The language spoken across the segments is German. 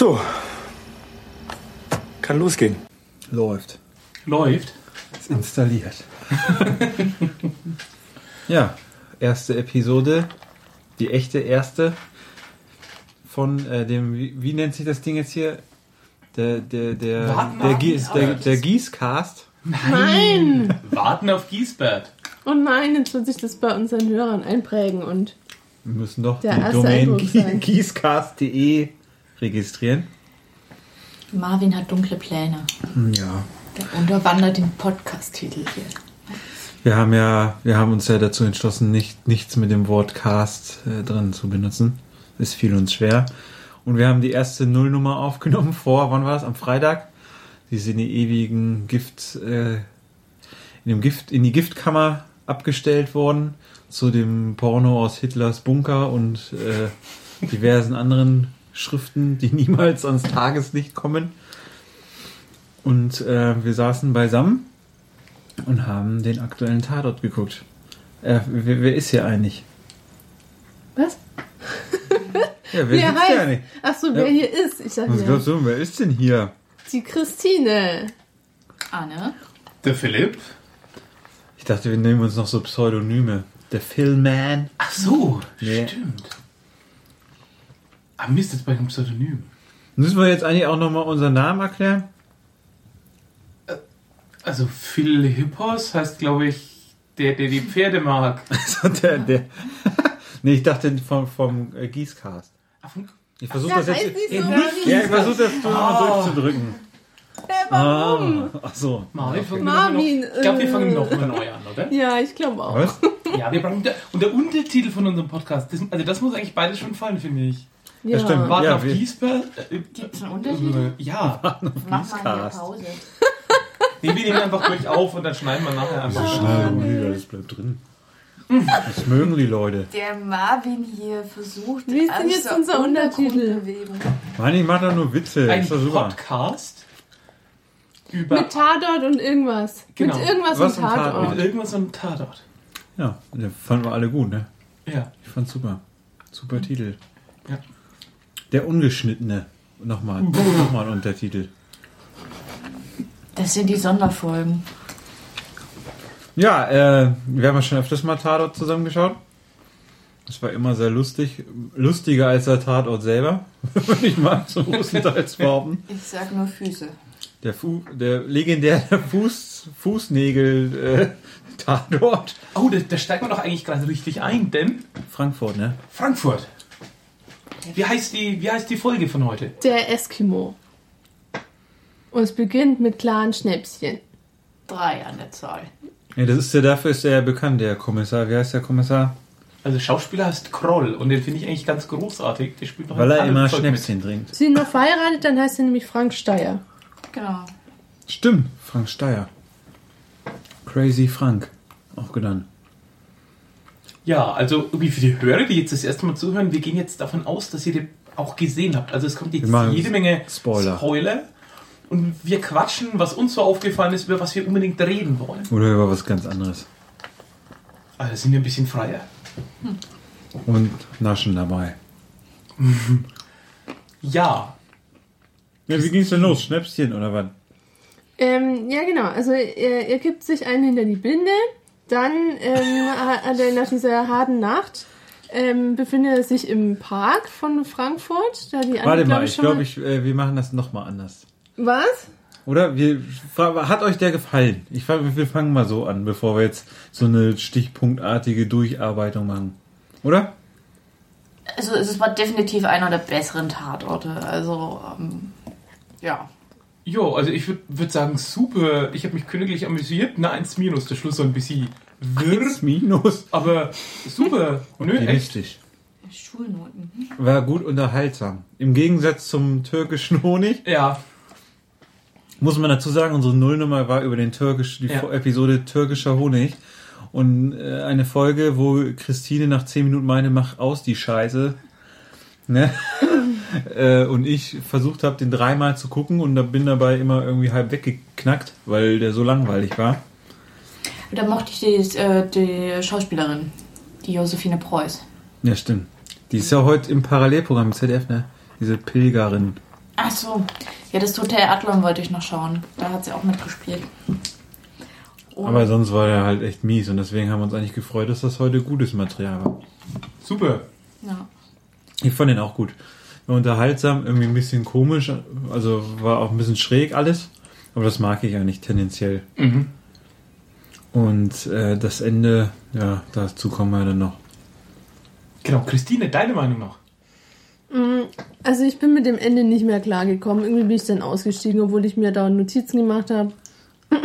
So. Kann losgehen. Läuft. Läuft. Ist installiert. ja, erste Episode. Die echte erste von äh, dem, wie, wie nennt sich das Ding jetzt hier? Der, der, der, Warten der, die der, der Gießcast. Nein! Warten auf Giesbert. Oh nein, jetzt wird sich das bei unseren Hörern einprägen und Wir müssen doch Der die erste Domain gießcast.de registrieren. Marvin hat dunkle Pläne. Ja. Der unterwandert den Podcast-Titel hier. Wir haben ja, wir haben uns ja dazu entschlossen, nicht, nichts mit dem Wort Cast äh, drin zu benutzen. Es fiel uns schwer. Und wir haben die erste Nullnummer aufgenommen vor, wann war das? Am Freitag. Die in die ewigen Gift, äh, in dem Gift, in die Giftkammer abgestellt worden. Zu dem Porno aus Hitlers Bunker und äh, diversen anderen Schriften, die niemals ans Tageslicht kommen. Und äh, wir saßen beisammen und haben den aktuellen Tatort geguckt. Äh, wer, wer ist hier eigentlich? was? Ja, wer Wer hier heißt? eigentlich? Ach so, wer Ja. hier ist? Ich sag Was glaubst du, wer ist denn hier? Die Christine. Anne? Der Philipp. Ich dachte, wir nehmen uns noch so Pseudonyme. Der Philman. Ach so, Nee. stimmt. Ah, Mist, jetzt bei dem Pseudonym. Müssen wir jetzt eigentlich auch nochmal unseren Namen erklären? Also Phil Hippos heißt, glaube ich, der, der die Pferde mag. Also der, der. nee, ich dachte vom, vom äh, Gießcast. Ah, von- Ich versuche das jetzt. so. nicht. Ja, ich versuche das mal durchzudrücken. Warum? Ah, ach so. Marvin, fangen Marvin, noch, ich glaube, wir äh. fangen noch mal neu an, oder? Ja, ich glaube auch. Was? Ja, wir brauchen. Und der Untertitel von unserem Podcast, das, also das muss eigentlich beides schon fallen, finde ich. Ja, stimmt. Warten Ja, auf wir- Giesbert. Äh, Gibt's einen Unterschied? Ja. Mach mal eine. Pause. Nee, wir nehmen einfach durch auf und dann schneiden wir nachher einfach. Schnell, das bleibt drin. Das mögen die Leute. Der Marvin hier versucht, Wie ist denn jetzt unser Untertitel? Mann, ich mach doch nur Witze. Ein ist doch super. Podcast über Mit Tatort und irgendwas. Genau. Mit irgendwas Was und Tatort? Tatort. mit irgendwas und Tatort. Ja, den fanden wir alle gut, ne? Ja. Ich fand's super. Super Titel. Ja. Der Ungeschnittene. Nochmal. Nochmal ein Untertitel. Das sind die Sonderfolgen. Ja, äh, wir haben ja schon öfters mal Tatort zusammengeschaut. Das war immer sehr lustig. Lustiger als der Tatort selber. Würde ich mal so großenteils behaupten. Ich sag nur Füße. Der, Fu der legendäre Fuß Fußnägel äh, Tatort. Oh, da, da steigt man doch eigentlich gerade richtig ein, denn Frankfurt, ne? Frankfurt. Wie heißt die, wie heißt die Folge von heute? Der Eskimo. Und es beginnt mit klaren Schnäpschen. Drei an der Zahl. Ja, das ist ja dafür ist er ja bekannt, der Kommissar. Wie heißt der Kommissar? Also Schauspieler heißt Kroll und den finde ich eigentlich ganz großartig. Der spielt noch Weil er immer Folgen Schnäpschen trinkt. Sind noch verheiratet, dann heißt er nämlich Frank Steyer. Genau. Stimmt, Frank Steyer. Crazy Frank, auch genannt. Ja, also irgendwie für die Hörer, die jetzt das erste Mal zuhören, wir gehen jetzt davon aus, dass ihr den auch gesehen habt. Also es kommt jetzt jede Menge Spoiler. Spoiler. Und wir quatschen, was uns so aufgefallen ist, über was wir unbedingt reden wollen. Oder über was ganz anderes. Also sind wir ein bisschen freier. Und Naschen dabei. Ja, Ja, wie ging's denn los? Schnäpschen oder was? Ähm, ja, genau. Also er, er gibt sich einen hinter die Binde. Dann ähm, er nach dieser harten Nacht ähm, befindet er sich im Park von Frankfurt. Da die Warte mal, ich schon glaube, ich, äh, wir machen das nochmal anders. Was? Oder? Wir, hat euch der gefallen? Ich, wir fangen mal so an, bevor wir jetzt so eine stichpunktartige Durcharbeitung machen. Oder? Also es war definitiv einer der besseren Tatorte. Also, ähm, ja. Jo, also ich würde würd sagen, super. Ich habe mich königlich amüsiert. Na, eins minus, der Schluss so ein bisschen wirr. Minus. Aber super. Nö, echt. Optimistisch. Schulnoten. War gut unterhaltsam. Im Gegensatz zum türkischen Honig Ja, muss man dazu sagen, unsere Nullnummer war über den türkisch, die Ja. Episode türkischer Honig. Und äh, eine Folge, wo Christine nach 10 Minuten meine, mach aus die Scheiße. Ne? äh, und ich versucht habe, den dreimal zu gucken und da bin dabei immer irgendwie halb weggeknackt, weil der so langweilig war. Da mochte ich die, äh, die Schauspielerin, die Josephine Preuß. Ja, stimmt. Die ist ja heute im Parallelprogramm im ZDF, ne? Diese Pilgerin. Ach so. Ja, das Hotel Adlon wollte ich noch schauen. Da hat sie auch mitgespielt. Und Aber sonst war er halt echt mies und deswegen haben wir uns eigentlich gefreut, dass das heute gutes Material war. Super. ja. Ich fand den auch gut. War unterhaltsam, irgendwie ein bisschen komisch, also war auch ein bisschen schräg alles, aber das mag ich eigentlich tendenziell. Mhm. Und äh, das Ende, ja, dazu kommen wir dann noch. Genau, Christine, deine Meinung noch? Mm, Also ich bin mit dem Ende nicht mehr klargekommen. Irgendwie bin ich dann ausgestiegen, obwohl ich mir da Notizen gemacht habe.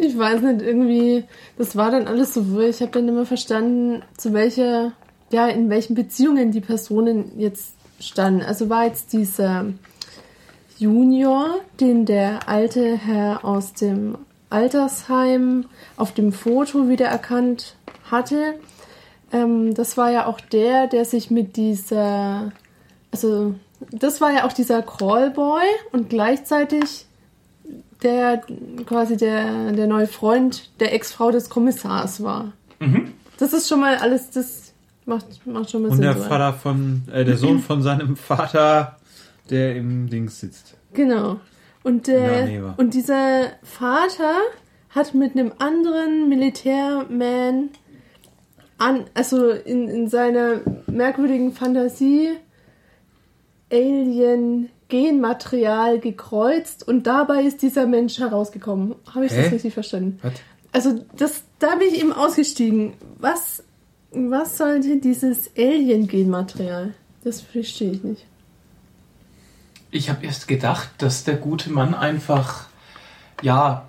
Ich weiß nicht, irgendwie, das war dann alles so wirr. Ich habe dann immer verstanden, zu welcher, ja, in welchen Beziehungen die Personen jetzt standen. Also war jetzt dieser Junior, den der alte Herr aus dem Altersheim auf dem Foto wiedererkannt hatte. Ähm, das war ja auch der, der sich mit dieser, also das war ja auch dieser Callboy und gleichzeitig der quasi der, der neue Freund der Ex-Frau des Kommissars war. Mhm. Das ist schon mal alles, das macht, macht schon mal Und Sinn. der soweit. Vater von, äh, der Sohn von seinem Vater, der im Dings sitzt. Genau. Und, war. und dieser Vater hat mit einem anderen Militärman an, also in, in seiner merkwürdigen Fantasie Alien-Genmaterial gekreuzt und dabei ist dieser Mensch herausgekommen. Habe ich Hä? das richtig verstanden? Was? Also das, da bin ich eben ausgestiegen. Was, was sollte dieses Alien-Genmaterial? Das verstehe ich nicht. Ich habe erst gedacht, dass der gute Mann einfach, ja,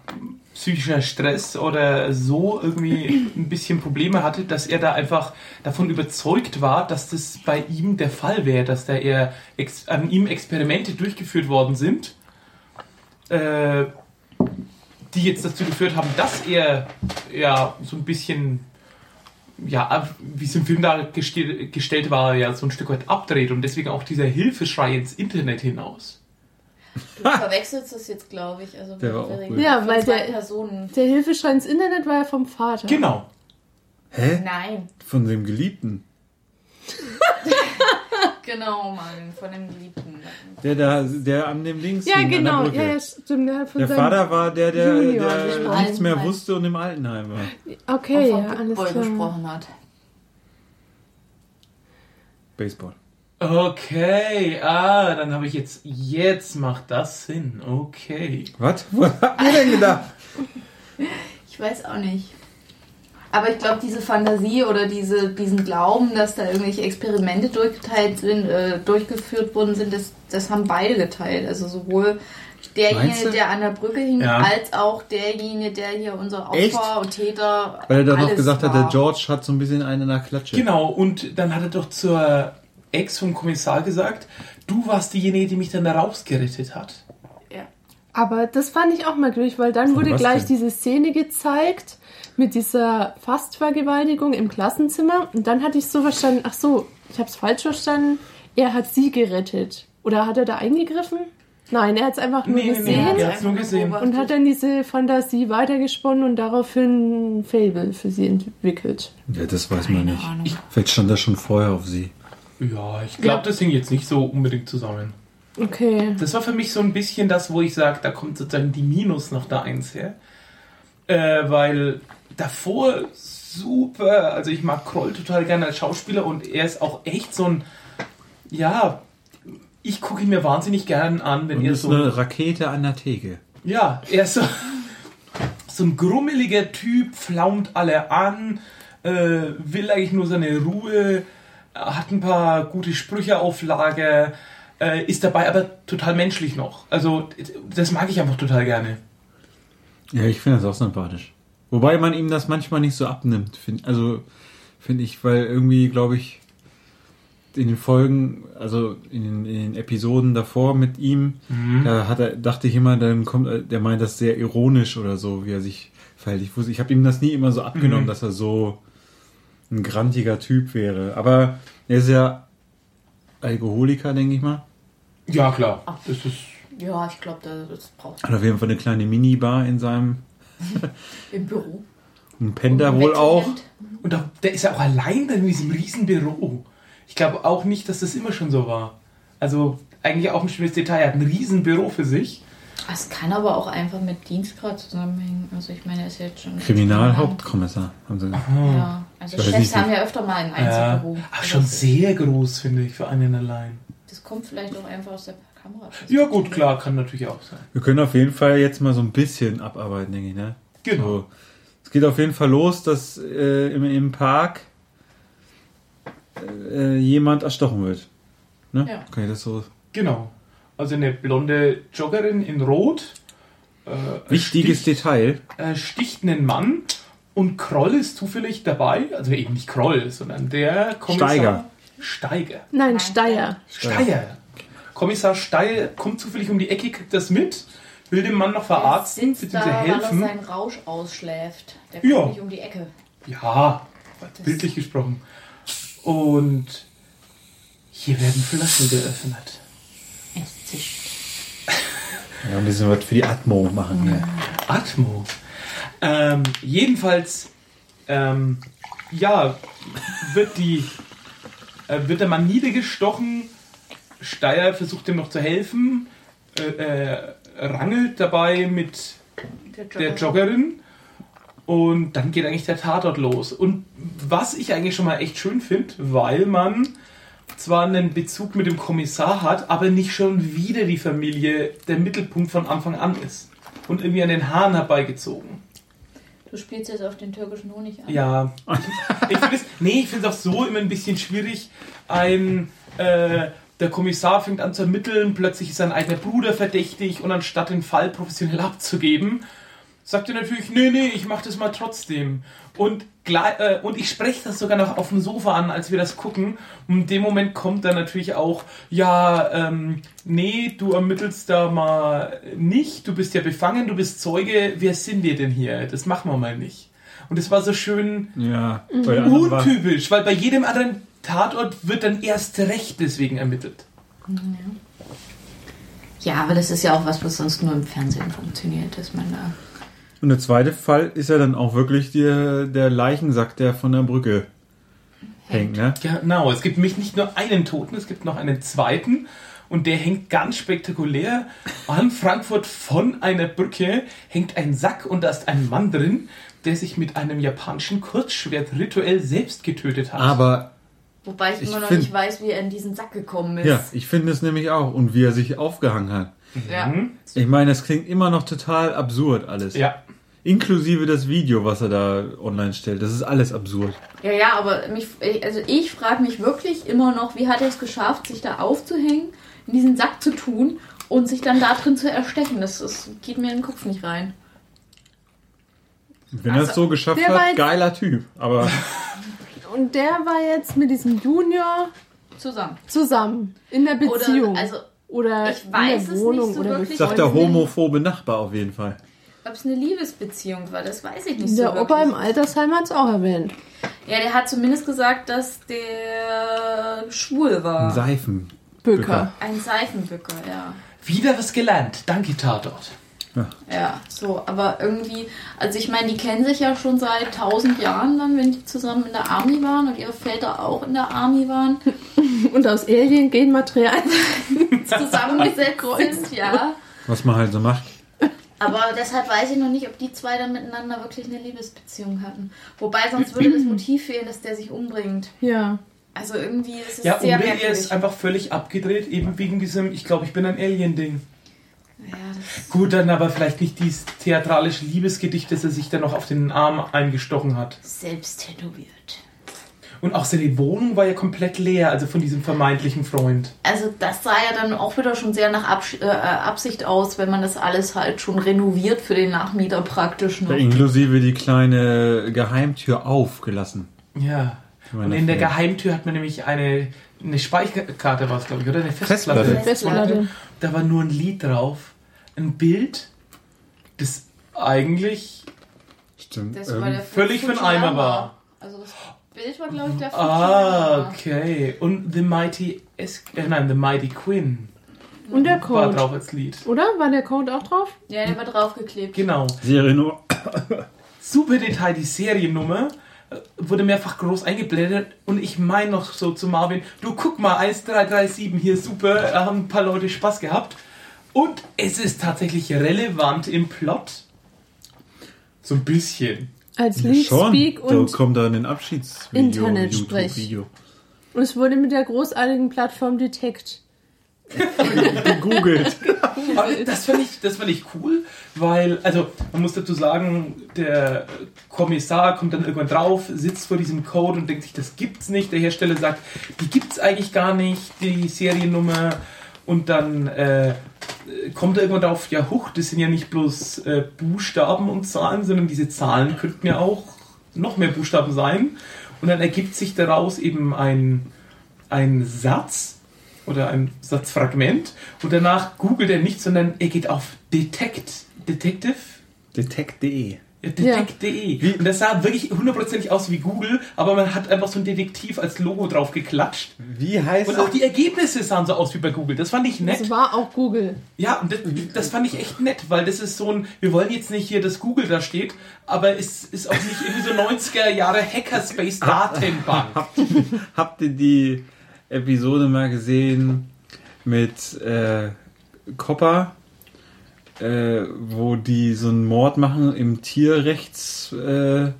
psychischer Stress oder so irgendwie ein bisschen Probleme hatte, dass er da einfach davon überzeugt war, dass das bei ihm der Fall wäre, dass da eher ex an ihm Experimente durchgeführt worden sind, äh, die jetzt dazu geführt haben, dass er ja so ein bisschen ja, wie es im Film dargestellt gestellt war, ja so ein Stück weit abdreht und deswegen auch dieser Hilfeschrei ins Internet hinaus. Du verwechselst das jetzt, glaube ich. Also Der war auch gut. Ja, weil zwei der- Personen. Der Hilfeschrei ins Internet war ja vom Vater. Genau. Hä? Nein, Von dem Geliebten. genau, Mann, von dem Geliebten. Der da, der an dem Dings Ja, hing, an genau. der Brücke. Ja, ja, stimmt. Der, hat von Der Vater war der, der, Junior der nichts mehr wusste und im Altenheim war. Okay, ja, von alles Boy klar. gesprochen hat. Baseball. Okay, ah, dann habe ich jetzt, jetzt macht das Sinn. Okay. Was? Was habt ihr denn gedacht? Ich weiß auch nicht. Aber ich glaube, diese Fantasie oder diese, diesen Glauben, dass da irgendwelche Experimente durchgeteilt sind, äh, durchgeführt worden sind, das, das haben beide geteilt. Also sowohl derjenige, der an der Brücke hing, Ja. als auch derjenige, der hier unser Echt? Opfer und Täter. Weil er dann noch gesagt hat, war. der George hat so ein bisschen einen in der Klatsche. Genau, und dann hat er doch zur Ex vom Kommissar gesagt, du warst diejenige, die mich dann da rausgerettet hat. Ja. Aber das fand ich auch merkwürdig, weil dann Von wurde gleich denn? diese Szene gezeigt mit dieser Fastvergewaltigung im Klassenzimmer. Und dann hatte ich so verstanden, ach so, ich habe es falsch verstanden, er hat sie gerettet. Oder hat er da eingegriffen? Nein, er hat es einfach nur Nee, nee, nee, gesehen er hat's nur gesehen. und hat dann diese Fantasie weitergesponnen und daraufhin ein Fable für sie entwickelt. Ja, das weiß man nicht. Ahnung. Vielleicht stand das schon vorher auf sie. Ja, ich glaube, das hing jetzt nicht so unbedingt zusammen. Okay. Das war für mich so ein bisschen das, wo ich sage, da kommt sozusagen die Minus nach der Eins her. Äh, weil davor super, also ich mag Kroll total gerne als Schauspieler und er ist auch echt so ein, ja, ich gucke ihn mir wahnsinnig gern an, wenn Und er ist so, eine Rakete an der Theke. ja, er ist so, so ein grummeliger Typ, flaumt alle an, äh, will eigentlich nur seine Ruhe, hat ein paar gute Sprüche auf Lager, äh, ist dabei aber total menschlich noch. Also das mag ich einfach total gerne. Ja, ich finde das auch sympathisch. Wobei man ihm das manchmal nicht so abnimmt. Find, also finde ich, weil irgendwie, glaube ich, in den Folgen, also in den, in den Episoden davor mit ihm, da hat er, dachte ich immer, dann kommt, er- der meint das sehr ironisch oder so, wie er sich verhält. Ich wusste, ich habe ihm das nie immer so abgenommen, Mhm. dass er so ein grantiger Typ wäre. Aber er ist ja Alkoholiker, denke ich mal. Ja, klar. Das ist Ja, ich glaube, das, das braucht Hat auf jeden Fall eine kleine Minibar in seinem im Büro. da Und wohl auch. Und da, der ist ja auch allein in diesem riesen Büro. Ich glaube auch nicht, dass das immer schon so war. Also eigentlich auch ein schönes Detail. Er hat ein Riesenbüro für sich. Es kann aber auch einfach mit Dienstgrad zusammenhängen. Also ich meine, er ist jetzt schon... Kriminalhauptkommissar, haben sie gesagt. Ja, also Chefs nicht, haben ja öfter mal ein Ja. Einzelbüro. Ach, Aber schon das- sehr groß, finde ich, für einen allein. Das kommt vielleicht auch einfach aus der Kamera. Ja, gut, klar, kann natürlich auch sein. Wir können auf jeden Fall jetzt mal so ein bisschen abarbeiten, denke ich, ne? Genau. So. Es geht auf jeden Fall los, dass äh, im, im Park äh, jemand erstochen wird. Ne? Ja. Okay, das so. Genau. Also eine blonde Joggerin in Rot. Äh, Wichtiges sticht, Detail. äh, sticht einen Mann und Kroll ist zufällig dabei. Also eben nicht Kroll, sondern der Kommissar Steiger. Steiger. Nein, Nein, Steier. Kommissar Steiger kommt zufällig um die Ecke, kriegt das mit, will dem Mann noch Er verarzten, bzw. da, weil er helfen. seinen Rausch ausschläft. Der kommt Ja. nicht um die Ecke. Ja, bildlich gesprochen. Und hier werden Flaschen geöffnet. Es zischt. Ja, ein bisschen was für die Atmo machen hier. Atmo. Ähm, jedenfalls, ähm, ja, wird die, äh, wird der Mann niedergestochen. Steyr versucht ihm noch zu helfen, äh, äh, rangelt dabei mit der Joggerin und dann geht eigentlich der Tatort los. Und was ich eigentlich schon mal echt schön finde, weil man zwar einen Bezug mit dem Kommissar hat, aber nicht schon wieder die Familie der Mittelpunkt von Anfang an ist. Und irgendwie an den Haaren herbeigezogen. Du spielst jetzt auf den türkischen Honig an. Ja. Ich, ich finde es nee, ich finde es auch so immer ein bisschen schwierig. Ein äh, der Kommissar fängt an zu ermitteln, plötzlich ist sein eigener Bruder verdächtig und anstatt den Fall professionell abzugeben, sagt er natürlich, nee, nee, ich mache das mal trotzdem. Und, gleich, äh, und ich spreche das sogar noch auf dem Sofa an, als wir das gucken. Und in dem Moment kommt dann natürlich auch, ja, ähm, nee, du ermittelst da mal nicht, du bist ja befangen, du bist Zeuge, wer sind wir denn hier? Das machen wir mal nicht. Und es war so schön Ja, war- untypisch, weil bei jedem anderen Tatort wird dann erst recht deswegen ermittelt. Ja, aber das ist ja auch was, was sonst nur im Fernsehen funktioniert, dass man da. Und der zweite Fall ist ja dann auch wirklich der, der Leichensack, der von der Brücke hängt, ne? Genau, es gibt nämlich nicht nur einen Toten, es gibt noch einen zweiten und der hängt ganz spektakulär an Frankfurt von einer Brücke, hängt ein Sack und da ist ein Mann drin, der sich mit einem japanischen Kurzschwert rituell selbst getötet hat. Aber Wobei ich, Ich immer noch find- nicht weiß, wie er in diesen Sack gekommen ist. ja, ich finde es nämlich auch. Und wie er sich aufgehangen hat. Ja. Mhm. Ich meine, das klingt immer noch total absurd alles. Ja, Inklusive das Video, was er da online stellt. Das ist alles absurd. Ja, ja, aber mich, also ich frage mich wirklich immer noch, wie hat er es geschafft, sich da aufzuhängen, in diesen Sack zu tun und sich dann da drin zu erstechen. Das, das geht mir in den Kopf nicht rein. Wenn er es Also, so geschafft hat, geiler Typ. Aber Und der war jetzt mit diesem Junior Zusammen. zusammen in der Beziehung. Oder, also, Oder ich weiß in es der Wohnung nicht so oder wirklich. sagt der homophobe Nachbar auf jeden Fall. ob es eine Liebesbeziehung war, das weiß ich nicht so Der wirklich. Opa im Altersheim hat es auch erwähnt. Ja, der hat zumindest gesagt, dass der schwul Ein war. Seifen. Böker. Ein Seifenbücker, ja. wieder was gelernt. Danke, Tatort. Ja, so, aber irgendwie, also ich meine, die kennen sich ja schon seit tausend Jahren dann, wenn die zusammen in der Army waren und ihre Väter auch in der Army waren, Und aus Alien-Genmaterial. zusammengesetzt sind, ja. Was man halt so macht. Aber deshalb weiß ich noch nicht, ob die zwei dann miteinander wirklich eine Liebesbeziehung hatten. Wobei sonst würde das Motiv fehlen, dass der sich umbringt. Ja. Also irgendwie ist es Ja, sehr er merkwürdig. ist einfach völlig abgedreht, eben wegen diesem, ich glaube, ich bin ein Alien-Ding. Gut, dann aber vielleicht nicht dieses theatralische Liebesgedicht, das er sich dann noch auf den Arm eingestochen hat. selbst tätowiert. Und auch seine Wohnung war ja komplett leer, also von diesem vermeintlichen Freund. Also das sah ja dann auch wieder schon sehr nach Absch äh, Absicht aus, wenn man das alles halt schon renoviert für den Nachmieter praktisch. Ja, Ne? inklusive die kleine Geheimtür aufgelassen. Ja. Und in der. Geheimtür hat man nämlich eine, eine Speicherkarte, war es glaube ich, oder? Eine Festplatte. Festplatte. Festplatte. Da war nur ein Lied drauf. Ein Bild, das eigentlich Stimmt. Das ähm, war völlig für den. Eimer war. Also das Bild war, glaube ich, der Ah, okay. Und The Mighty es äh, nein, The Mighty Quinn Und der war Code. drauf als Lied. Oder? War der Code auch drauf? Ja, der war draufgeklebt. Genau. Seriennummer. Super Detail, die Seriennummer äh, wurde mehrfach groß eingeblendet und ich meine noch so zu Marvin, du guck mal, 1337 hier super, da haben ein paar Leute Spaß gehabt. Und es ist tatsächlich relevant im Plot. So ein bisschen. Als Ja, Lead schon. Speak da und, kommt dann ein Abschiedsvideo. Internetsprech. Und es wurde mit der großartigen Plattform Detect. Gegoogelt. Aber das fand ich, das fand ich cool, weil, also man muss dazu sagen, der Kommissar kommt dann irgendwann drauf, sitzt vor diesem Code und denkt sich, das gibt's nicht. Der Hersteller sagt, die gibt's eigentlich gar nicht, die Seriennummer. Und dann äh, kommt er irgendwann drauf, ja huch, das sind ja nicht bloß äh, Buchstaben und Zahlen, sondern diese Zahlen könnten ja auch noch mehr Buchstaben sein. Und dann ergibt sich daraus eben ein, ein Satz oder ein Satzfragment und danach googelt er nicht, sondern er geht auf Detect, Detective, Detect.de. ja, Detect.de. Und das sah wirklich hundertprozentig aus wie Google, aber man hat einfach so ein Detektiv als Logo drauf geklatscht. Wie heißt Und auch die Ergebnisse sahen so aus wie bei Google. Das fand ich nett. Das war auch Google. Ja, und das, das fand ich echt nett, weil das ist so ein, wir wollen jetzt nicht hier, dass Google da steht, aber es ist auch nicht irgendwie so 90er Jahre Hackerspace Datenbank. Habt, habt ihr die Episode mal gesehen mit äh, Copper, äh, wo die so einen Mord machen im Tierrechtsspektrum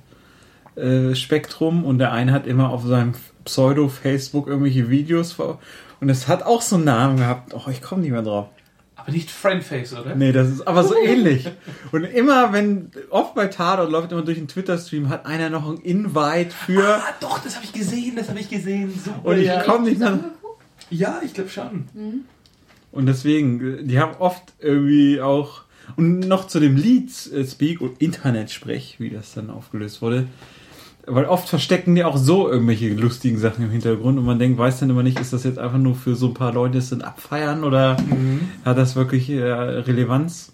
äh, äh, und der eine hat immer auf seinem Pseudo-Facebook irgendwelche Videos vor und es hat auch so einen Namen gehabt. Oh, ich komme nicht mehr drauf. Aber nicht Friendface, oder? Nee, das ist aber so ähnlich. Und immer, wenn, oft bei Tatort läuft immer durch den Twitter-Stream, hat einer noch ein Invite für. Ah, doch, das habe ich gesehen, das habe ich gesehen. Super. Und ich ja. komme nicht mehr. ja, ich glaube schon. Und deswegen, die haben oft irgendwie auch. Und noch zu dem Lead-Speak und Internet-Sprech, wie das dann aufgelöst wurde. Weil oft verstecken die auch so irgendwelche lustigen Sachen im Hintergrund und man denkt, weiß dann immer nicht, ist das jetzt einfach nur für so ein paar Leute, es dann abfeiern oder hat das wirklich äh, Relevanz?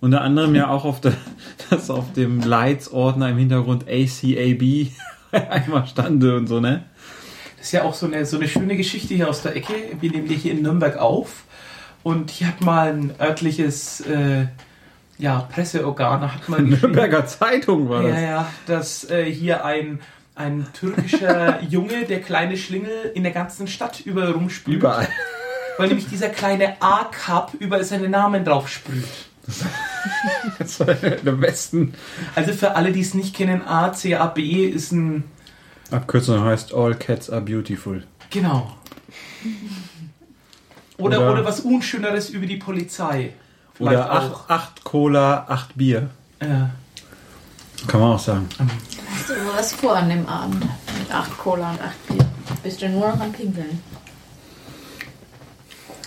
Unter anderem ja auch auf der, dass auf dem Lights-Ordner im Hintergrund ACAB einmal stande und so, ne? Das ist ja auch so eine, so eine schöne Geschichte hier aus der Ecke. Wir nehmen die hier in Nürnberg auf. Und hier hat mal ein örtliches äh, ja, Presseorgan hat mal geschrieben, Nürnberger Zeitung war das. ja, ja, dass äh, hier ein, ein türkischer Junge, der kleine Schlingel, in der ganzen Stadt überall rumspült. Überall. Weil nämlich dieser kleine A-Cup überall seinen Namen drauf sprüht. Das war der besten Also für alle, die es nicht kennen, ACAB ist ein. Abkürzung heißt All Cats are Beautiful. Genau. Oder, Oder- oder, was Unschöneres über die Polizei. Oder acht, acht Cola, acht Bier. auch. Äh, Kann man auch sagen. Hast du was vor an dem Abend? Mit acht Cola und acht Bier. Bist du nur noch am Pinkeln.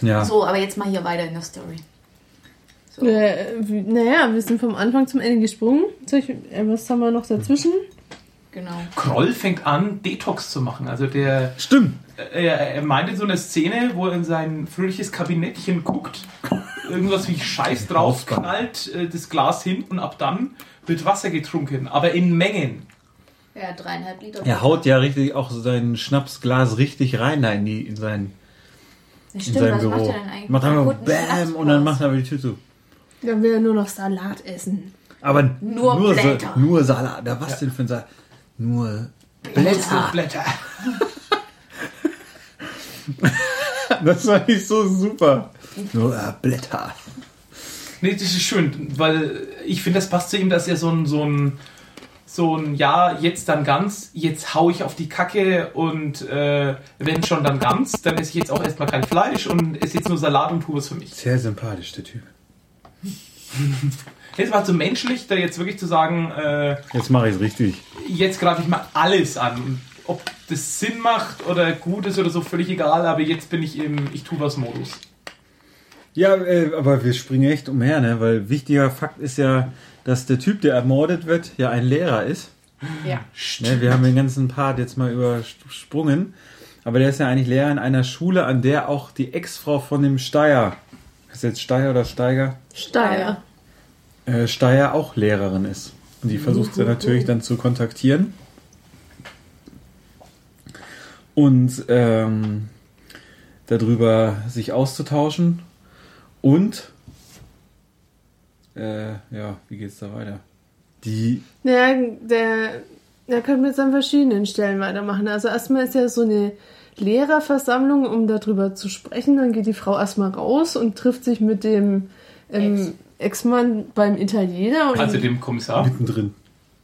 Ja. So, aber jetzt mal hier weiter in der Story. So. Äh, naja, wir sind vom Anfang zum Ende gesprungen. Ich, äh, was haben wir noch dazwischen? Genau. Kroll fängt an, Detox zu machen. Also der, Stimmt. er, er meinte so eine Szene, wo er in sein fröhliches Kabinettchen guckt, irgendwas wie Scheiß drauf, knallt äh, das Glas hin und ab dann wird Wasser getrunken, aber in Mengen. Ja, dreieinhalb Liter. Er haut ja richtig auch sein Schnapsglas richtig rein da in, die, in sein, Das in stimmt, sein was Büro. macht er denn eigentlich? Macht einfach BÄM und dann macht er aber die Tür zu. Dann will er nur noch Salat essen. Aber Nur nur, Sa- Blätter. nur Salat. Da was denn für ein Salat? Nur Blätter. Blätter. Das war nicht so super. Nur äh, Blätter. Nee, das ist schön, weil ich finde, das passt zu ihm, dass er so ein, so ein, so ein, ja, jetzt dann ganz, jetzt hau ich auf die Kacke und äh, wenn schon dann ganz, dann esse ich jetzt auch erstmal kein Fleisch und esse jetzt nur Salat und tue was für mich. Sehr sympathisch, der Typ. Jetzt war so menschlich, da jetzt wirklich zu sagen, äh, Jetzt mache ich es richtig. jetzt greife ich mal alles an. Ob das Sinn macht oder gut ist oder so, völlig egal, aber jetzt bin ich im Ich tu was Modus. Ja, äh, aber wir springen echt umher, ne? Weil wichtiger Fakt ist ja, dass der Typ, der ermordet wird, ja ein Lehrer ist. Ja. Ne? Wir haben den ganzen Part jetzt mal übersprungen. Aber der ist ja eigentlich Lehrer in einer Schule, an der auch die Ex-Frau von dem Steier, ist jetzt Steier oder Steiger? Steier. Äh, Steier auch Lehrerin ist. Und die versucht sie natürlich dann zu kontaktieren. Und ähm, darüber sich auszutauschen. Und äh, ja, wie geht's da weiter? Die Naja, der, Da können wir jetzt an verschiedenen Stellen weitermachen. Also erstmal ist ja so eine Lehrerversammlung, um darüber zu sprechen. Dann geht die Frau erstmal raus und trifft sich mit dem ähm, Ex-Mann beim Italiener. Und, Also dem Kommissar. Mittendrin.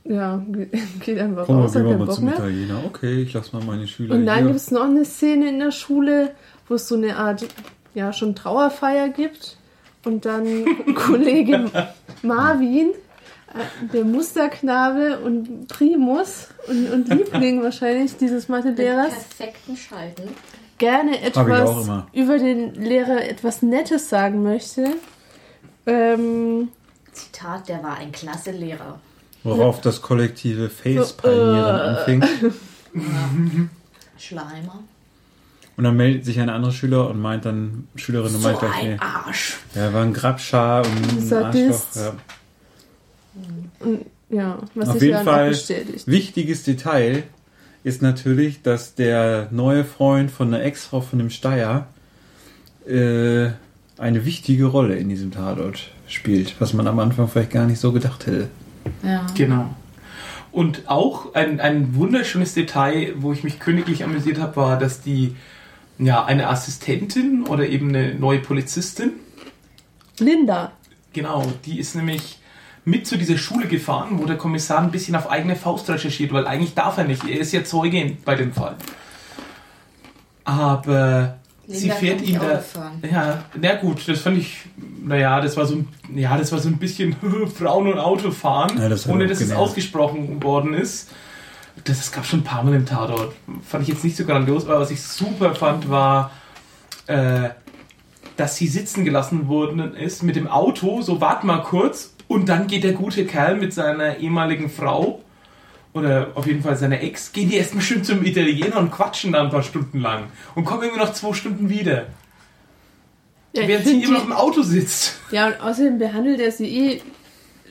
ja, ge- geht einfach Komm mal, raus, gehen hat wir mal Bock zum mehr. Italiener. Okay, ich lass mal meine Schüler Und dann gibt es noch eine Szene in der Schule, wo es so eine Art, ja, schon Trauerfeier gibt. Und dann Kollege Marvin, äh, der Musterknabe und Primus und, und Liebling wahrscheinlich dieses Mathelehrers, perfekten Schalten. gerne etwas über den Lehrer etwas Nettes sagen möchte. Ähm, Zitat, der war ein klasse Lehrer. Worauf das kollektive Facepalmieren äh. anfing. Schleimer. Oh, Und dann meldet sich ein anderer Schüler und meint dann, Schülerin und So meint gleich, nee, ein Arsch. er war ein Grabschar und ein Sadist. Arschloch. Ja. ja, was Auf jeden Fall wichtiges Detail ist natürlich, dass der neue Freund von der Ex-Frau von dem Steier äh, eine wichtige Rolle in diesem Tatort spielt, was man am Anfang vielleicht gar nicht so gedacht hätte. Ja. Genau. Und auch ein, ein wunderschönes Detail, wo ich mich königlich amüsiert habe, war, dass die ja eine Assistentin oder eben eine neue Polizistin, Linda. genau, die ist nämlich mit zu dieser Schule gefahren, wo der Kommissar ein bisschen auf eigene Faust recherchiert, weil eigentlich darf er nicht. Er ist ja Zeuge bei dem Fall. Aber sie fährt ihn da. Ja, na gut, das fand ich, naja, das war so ein, ja, das war so ein bisschen Frauen und Autofahren, Ja, das ohne dass es ausgesprochen worden ist. Das, das gab schon ein paar Mal im Tatort. Fand ich jetzt nicht so grandios, aber was ich super fand, war, äh, dass sie sitzen gelassen worden ist mit dem Auto, so wart mal kurz, und dann geht der gute Kerl mit seiner ehemaligen Frau oder auf jeden Fall seiner Ex, gehen die erstmal schön zum Italiener und quatschen da ein paar Stunden lang und kommen irgendwie noch zwei Stunden wieder. Ja, während sie immer noch im Auto sitzt. Ja, und außerdem behandelt er sie eh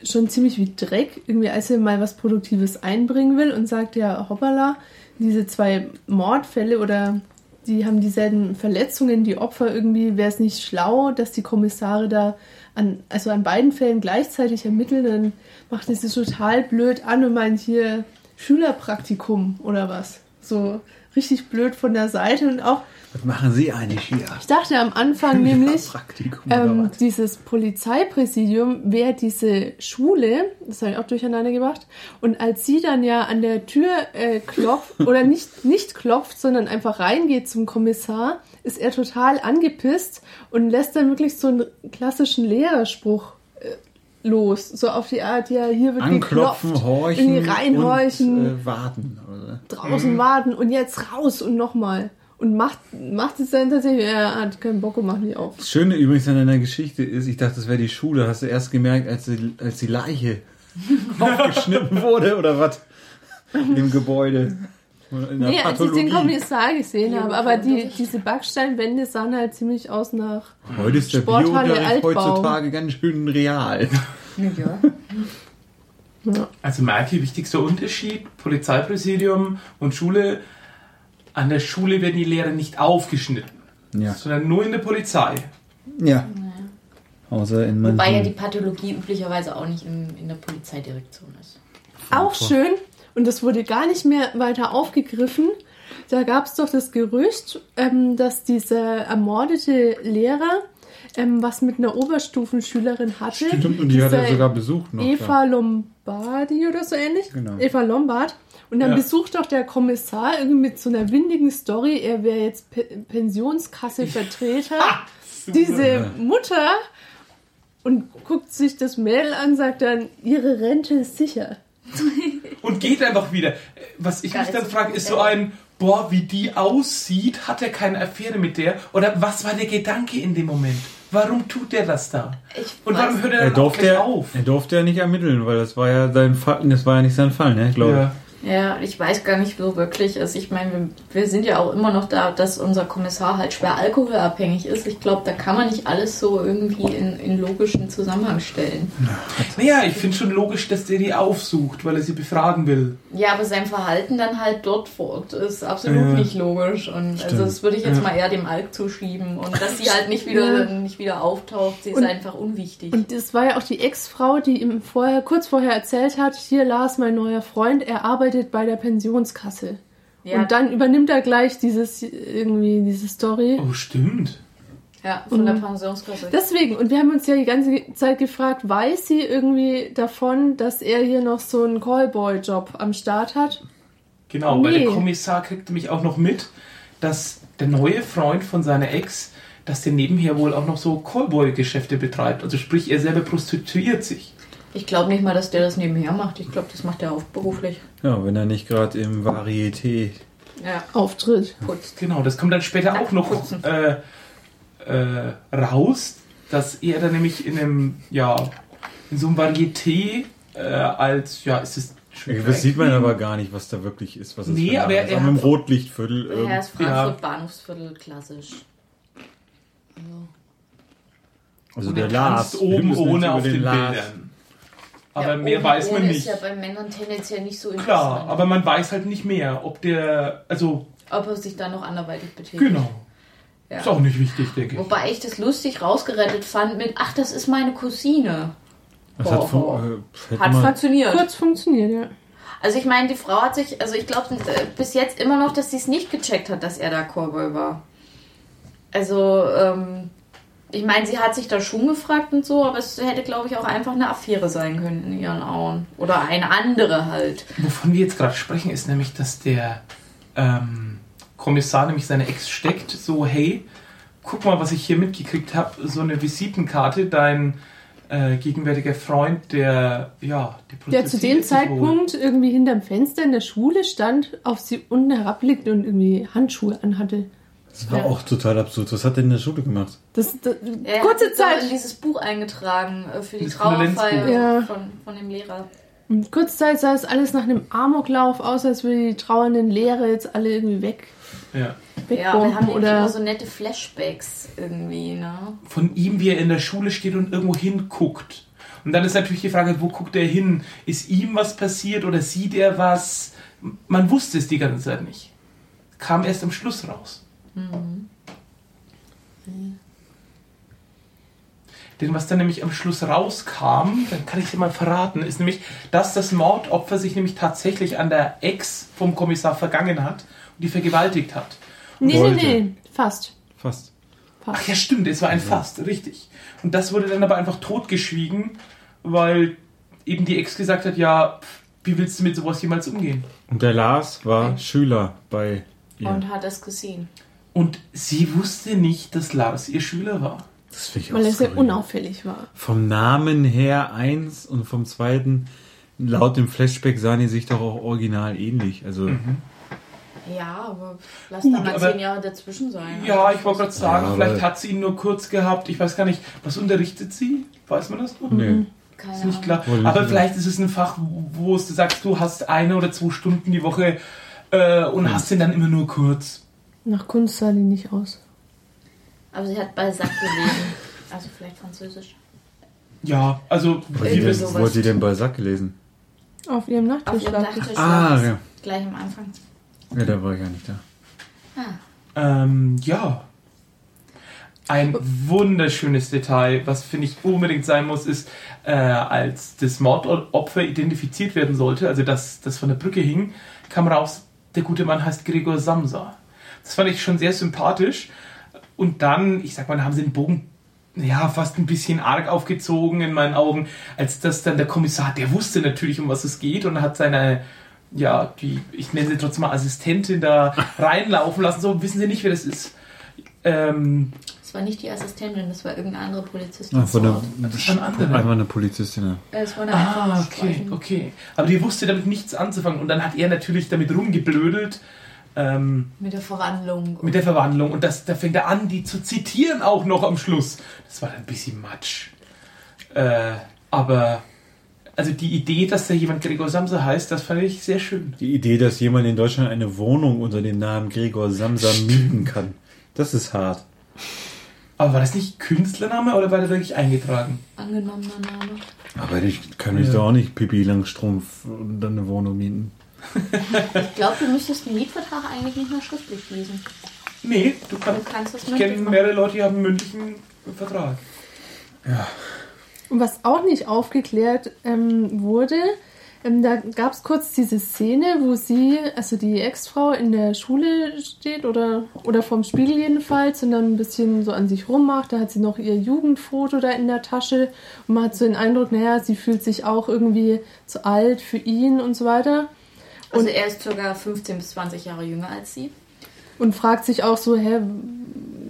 schon ziemlich wie Dreck, irgendwie als er mal was Produktives einbringen will und sagt ja, hoppala, diese zwei Mordfälle oder die haben dieselben Verletzungen, die Opfer irgendwie, wäre es nicht schlau, dass die Kommissare da an, also an beiden Fällen gleichzeitig ermitteln, dann macht es total blöd an und meint hier Schülerpraktikum oder was. So richtig blöd von der Seite und auch, Was machen Sie eigentlich hier? ich dachte am Anfang nämlich, ähm, dieses Polizeipräsidium wäre diese Schule, das habe ich auch durcheinander gebracht. Und als sie dann ja an der Tür äh, klopft, oder nicht, nicht klopft, sondern einfach reingeht zum Kommissar, ist er total angepisst und lässt dann wirklich so einen klassischen Lehrerspruch äh, los. So auf die Art, ja, hier wird Anklopfen, geklopft, horchen irgendwie reinhorchen, und äh, warten. Oder? draußen warten und jetzt raus und nochmal. Und macht, macht es dann tatsächlich, er hat keinen Bock und macht nicht auf. Das Schöne übrigens an deiner Geschichte ist, ich dachte, das wäre die Schule. Hast du erst gemerkt, als die, als die Leiche aufgeschnitten wurde oder was? Im Gebäude. Oder in der Nee, als ich den. Kommissar gesehen habe, aber die, diese Backsteinwände sahen halt ziemlich aus nach. Heute ist der Sporthalle Altbau. heutzutage ganz schön real. Ja. Ja. Also Merkel, wichtigster Unterschied, Polizeipräsidium und Schule. An der Schule werden die Lehrer nicht aufgeschnitten, Ja. sondern nur in der Polizei. Ja. Außer in manchen... Wobei ja die Pathologie üblicherweise auch nicht in, in der Polizeidirektion ist. Auch schön, und das wurde gar nicht mehr weiter aufgegriffen. Da gab es doch das Gerücht, ähm, dass dieser ermordete Lehrer ähm, was mit einer Oberstufenschülerin hatte. Stimmt, und die hat er sogar besucht noch. Eva Lombardi oder so ähnlich. Genau. Eva Lombard. Und dann Ja. besucht doch der Kommissar irgendwie mit so einer windigen Story, er wäre jetzt Pe Pensionskasse-Vertreter. Diese Mutter und guckt sich das Mädel an, sagt dann, ihre Rente ist sicher. Und geht einfach wieder. Was ich Geil, mich dann frage, ist so ein, boah, wie die aussieht, hat er keine Affäre mit der? Oder was war der Gedanke in dem Moment? Warum tut der das da? Ich Und warum hört er Er dann durfte, auf? er durfte ja nicht ermitteln, weil das war ja sein Fall, das war ja nicht sein Fall, ne, glaube Ja. Ja, ich weiß gar nicht so wirklich. Also ich meine, wir, wir sind ja auch immer noch da, dass unser Kommissar halt schwer alkoholabhängig ist. Ich glaube, da kann man nicht alles so irgendwie in, in logischen Zusammenhang stellen. Naja, ich finde schon logisch, dass der die aufsucht, weil er sie befragen will. Ja, aber sein Verhalten dann halt dort vor Ort ist absolut Ja. nicht logisch. Und also Stimmt. das würde ich jetzt Ja. mal eher dem Alk zuschieben. Und dass sie halt nicht wieder, Ja. nicht wieder auftaucht, sie ist Und- einfach unwichtig. Und das war ja auch die Ex-Frau, die ihm vorher, kurz vorher erzählt hat, hier Lars, mein neuer Freund, er arbeitet arbeitet bei der Pensionskasse. Ja. Und dann übernimmt er gleich dieses irgendwie diese Story. Oh, stimmt. Ja, von der Mhm. Pensionskasse. Deswegen, und wir haben uns ja die ganze Zeit gefragt, weiß sie irgendwie davon, dass er hier noch so einen Callboy-Job am Start hat? Genau, weil Nee. der Kommissar kriegt nämlich auch noch mit, dass der neue Freund von seiner Ex, dass der nebenher wohl auch noch so Callboy-Geschäfte betreibt. Also sprich, er selber prostituiert sich. Ich glaube nicht mal, dass der das nebenher macht. Ich glaube, das macht er hauptberuflich. Ja, wenn er nicht gerade im Varieté. Ja, Auftritt. putzt. Genau, das kommt dann später auch noch äh, äh, raus, dass er dann nämlich in einem, ja, in so einem Varieté äh, als, ja, ist es schon Das sieht man aber gar nicht, was da wirklich ist. Was Nee, aber Name er- ist. er Aber im Rotlichtviertel. Ja, Ähm, ist Frankfurt Ja. Bahnhofsviertel klassisch. Also, also Und der er Lars. oben ohne auf den Lars. Bildern. Aber ja, mehr weiß man nicht. ist ja bei Männern tendenziell nicht so interessant. Klar, aber man weiß halt nicht mehr, ob der, also, Ob er sich da noch anderweitig betätigt. genau. Ja. Ist auch nicht wichtig, denke ich. Wobei ich das lustig rausgerettet fand mit, ach, das ist meine Cousine. Das hat, Boah. fun- äh, hätte Hat funktioniert. Kurz funktioniert, ja. Also ich meine, die Frau hat sich, also ich glaube bis jetzt immer noch, dass sie es nicht gecheckt hat, dass er da Cowboy war. Also, ähm, ich meine, sie hat sich da schon gefragt und so, aber es hätte, glaube ich, auch einfach eine Affäre sein können in ihren Augen. Oder eine andere halt. Wovon wir jetzt gerade sprechen, ist nämlich, dass der ähm, Kommissar nämlich seine Ex steckt, so, hey, guck mal, was ich hier mitgekriegt habe, so eine Visitenkarte, dein äh, gegenwärtiger Freund, der, ja, der Der zu dem sich wohl. Zeitpunkt irgendwie hinterm Fenster in der Schule stand, auf sie unten herabblickte und irgendwie Handschuhe anhatte. Das war Ja. auch total absurd. Was hat der in der Schule gemacht? Das, das Er kurze hat in Zeit. dieses Buch eingetragen äh, für die Das Trauerfeier. Ja. von, von dem Lehrer. Kurze Zeit sah es alles nach einem Amoklauf aus, als würde die trauernden Lehrer jetzt alle irgendwie weg, Ja. Ja, wir haben nämlich immer oder. so nette Flashbacks irgendwie, ne? Von ihm, wie er in der Schule steht und irgendwo hinguckt. Und dann ist natürlich die Frage, wo guckt er hin? Ist ihm was passiert oder sieht er was? Man wusste es die ganze Zeit nicht. Kam erst am Schluss raus. Denn was dann nämlich am Schluss rauskam, dann kann ich dir mal verraten, ist nämlich, dass das Mordopfer sich nämlich tatsächlich an der Ex vom Kommissar vergangen hat und die vergewaltigt hat. Nee, nee, Wollte. nee, fast. Fast. Ach ja, stimmt, es war ein Fast, richtig. Und das wurde dann aber einfach totgeschwiegen, weil eben die Ex gesagt hat, ja, wie willst du mit sowas jemals umgehen? Und der Lars war Schüler bei ihr. Und hat es gesehen. Und sie wusste nicht, dass Lars ihr Schüler war. das finde ich Weil auch er sehr unauffällig war. Vom Namen her eins und vom zweiten, laut dem Flashback sahen die sich doch auch original ähnlich. Also, Ja, aber lass Gut, da mal aber- zehn Jahre dazwischen sein. Ja, ich wollte gerade sagen, Ja, vielleicht hat sie ihn nur kurz gehabt. Ich weiß gar nicht, was unterrichtet sie? Weiß man das noch? nee. Keine Ist nicht Ahnung. klar. Nicht, Aber vielleicht ist es ein Fach, wo du sagst, du hast eine oder zwei Stunden die Woche äh, und hast den dann immer nur kurz. Nach Kunst sah die nicht aus. Aber sie hat Balzac gelesen. Also vielleicht Französisch. Ja, also Wo hat sie denn, sowas. wo hat sie denn Balzac gelesen? Auf ihrem Auf Nachttisch ihrem lag Nachttisch. Ah, ja. gleich am Anfang. Ja, da war ich gar nicht da. Ähm, ja. Ein wunderschönes Detail, was finde ich unbedingt sein muss, ist, äh, als das Mordopfer identifiziert werden sollte, also das, das von der Brücke hing, kam raus, der gute Mann heißt Gregor Samsa. Das fand ich schon sehr sympathisch. Und dann, ich sag mal, haben sie den Bogen ja, fast ein bisschen arg aufgezogen in meinen Augen, als das dann der Kommissar, der wusste natürlich, um was es geht und hat seine, ja, die, ich nenne sie trotzdem mal Assistentin da reinlaufen lassen. So, wissen Sie nicht, wer das ist. Ähm, Das war nicht die Assistentin, das war irgendeine andere Polizistin. Ah, von der. Das war eine andere. Einmal eine Polizistin. Ja. Äh, Es war eine ah, okay, okay. Aber die wusste damit nichts anzufangen und dann hat er natürlich damit rumgeblödelt. Ähm, Mit der Verwandlung. mit der Verwandlung und das, da fängt er an, die zu zitieren auch noch am Schluss. Das war dann ein bisschen Matsch. Äh, aber, also die Idee, dass da jemand Gregor Samsa heißt, das fand ich sehr schön. Die Idee, dass jemand in Deutschland eine Wohnung unter dem Namen Gregor Samsam mieten kann, das ist hart. Aber war das nicht Künstlername oder war der wirklich eingetragen? Angenommener Name. Aber ich kann mich Ja. doch auch nicht Pippi Langstrumpf und dann eine Wohnung mieten. Ich glaube, du müsstest den Mietvertrag eigentlich nicht mehr schriftlich lesen. Nee, du Du kannst. das Ich kenne mehrere Leute, die haben einen mündlichen Vertrag. Und was auch nicht aufgeklärt ähm, wurde, Ähm, da gab es kurz diese Szene, wo sie, also die Ex-Frau in der Schule steht oder, oder vorm Spiegel jedenfalls und dann ein bisschen so an sich rummacht. Da hat sie noch ihr Jugendfoto da in der Tasche und man hat so den Eindruck, naja, sie fühlt sich auch irgendwie zu alt für ihn und so weiter. Also er ist ca. 15 bis 20 Jahre jünger als sie. Und fragt sich auch so, hä,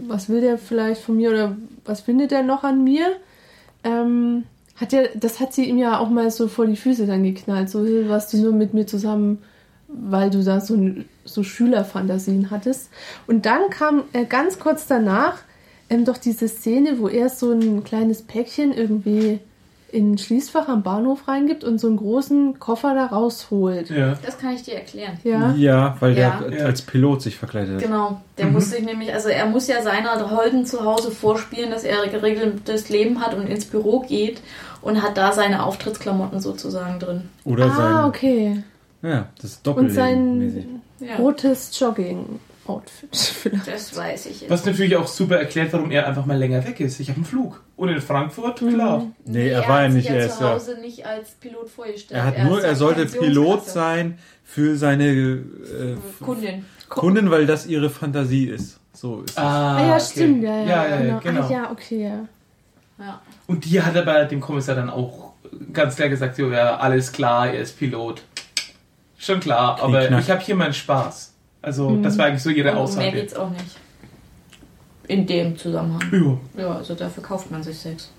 was will der vielleicht von mir oder was findet er noch an mir? Ähm, hat ja, das hat sie ihm ja auch mal so vor die Füße dann geknallt. So, was du nur mit mir zusammen, weil du da so, so Schülerfantasien hattest. Und dann kam äh, ganz kurz danach ähm, doch diese Szene, wo er so ein kleines Päckchen irgendwie in ein Schließfach am Bahnhof reingibt und so einen großen Koffer da rausholt. Ja. Das kann ich dir erklären. Ja. Ja, weil Ja. der als Pilot sich verkleidet hat. Genau, der muss sich nämlich, also er muss ja seiner Holden zu Hause vorspielen, dass er geregeltes Leben hat und ins Büro geht und hat da seine Auftrittsklamotten sozusagen drin. Oder Ah, sein. okay. Ja, das ist Und Doppelleben sein mäßig. Rotes Jogging-Outfit vielleicht. das weiß ich jetzt. Was natürlich auch super erklärt, warum er einfach mal länger weg ist. Ich habe einen Flug. Und in Frankfurt, klar. Nee, er war ja nicht, sich er ja ist zu ja. Hause nicht als Pilot vorgestellt. Er hat ist nur, er sollte. Pilot sein für seine äh, Kundin. Kunden, weil das ihre Fantasie ist. So ist es. Ah, ja, stimmt, ja, ja. Ja, ja, genau. genau. Ah, ja, okay, ja. Ja. Und die hat aber dem Kommissar dann auch ganz klar gesagt, so, ja, alles klar, er ist Pilot. Schon klar, aber Knickknack. ich habe hier meinen Spaß. Also, das war eigentlich so ihre um mehr Aussage. geht's auch nicht. In dem Zusammenhang. Ja. Ja, also dafür kauft man sich Sex.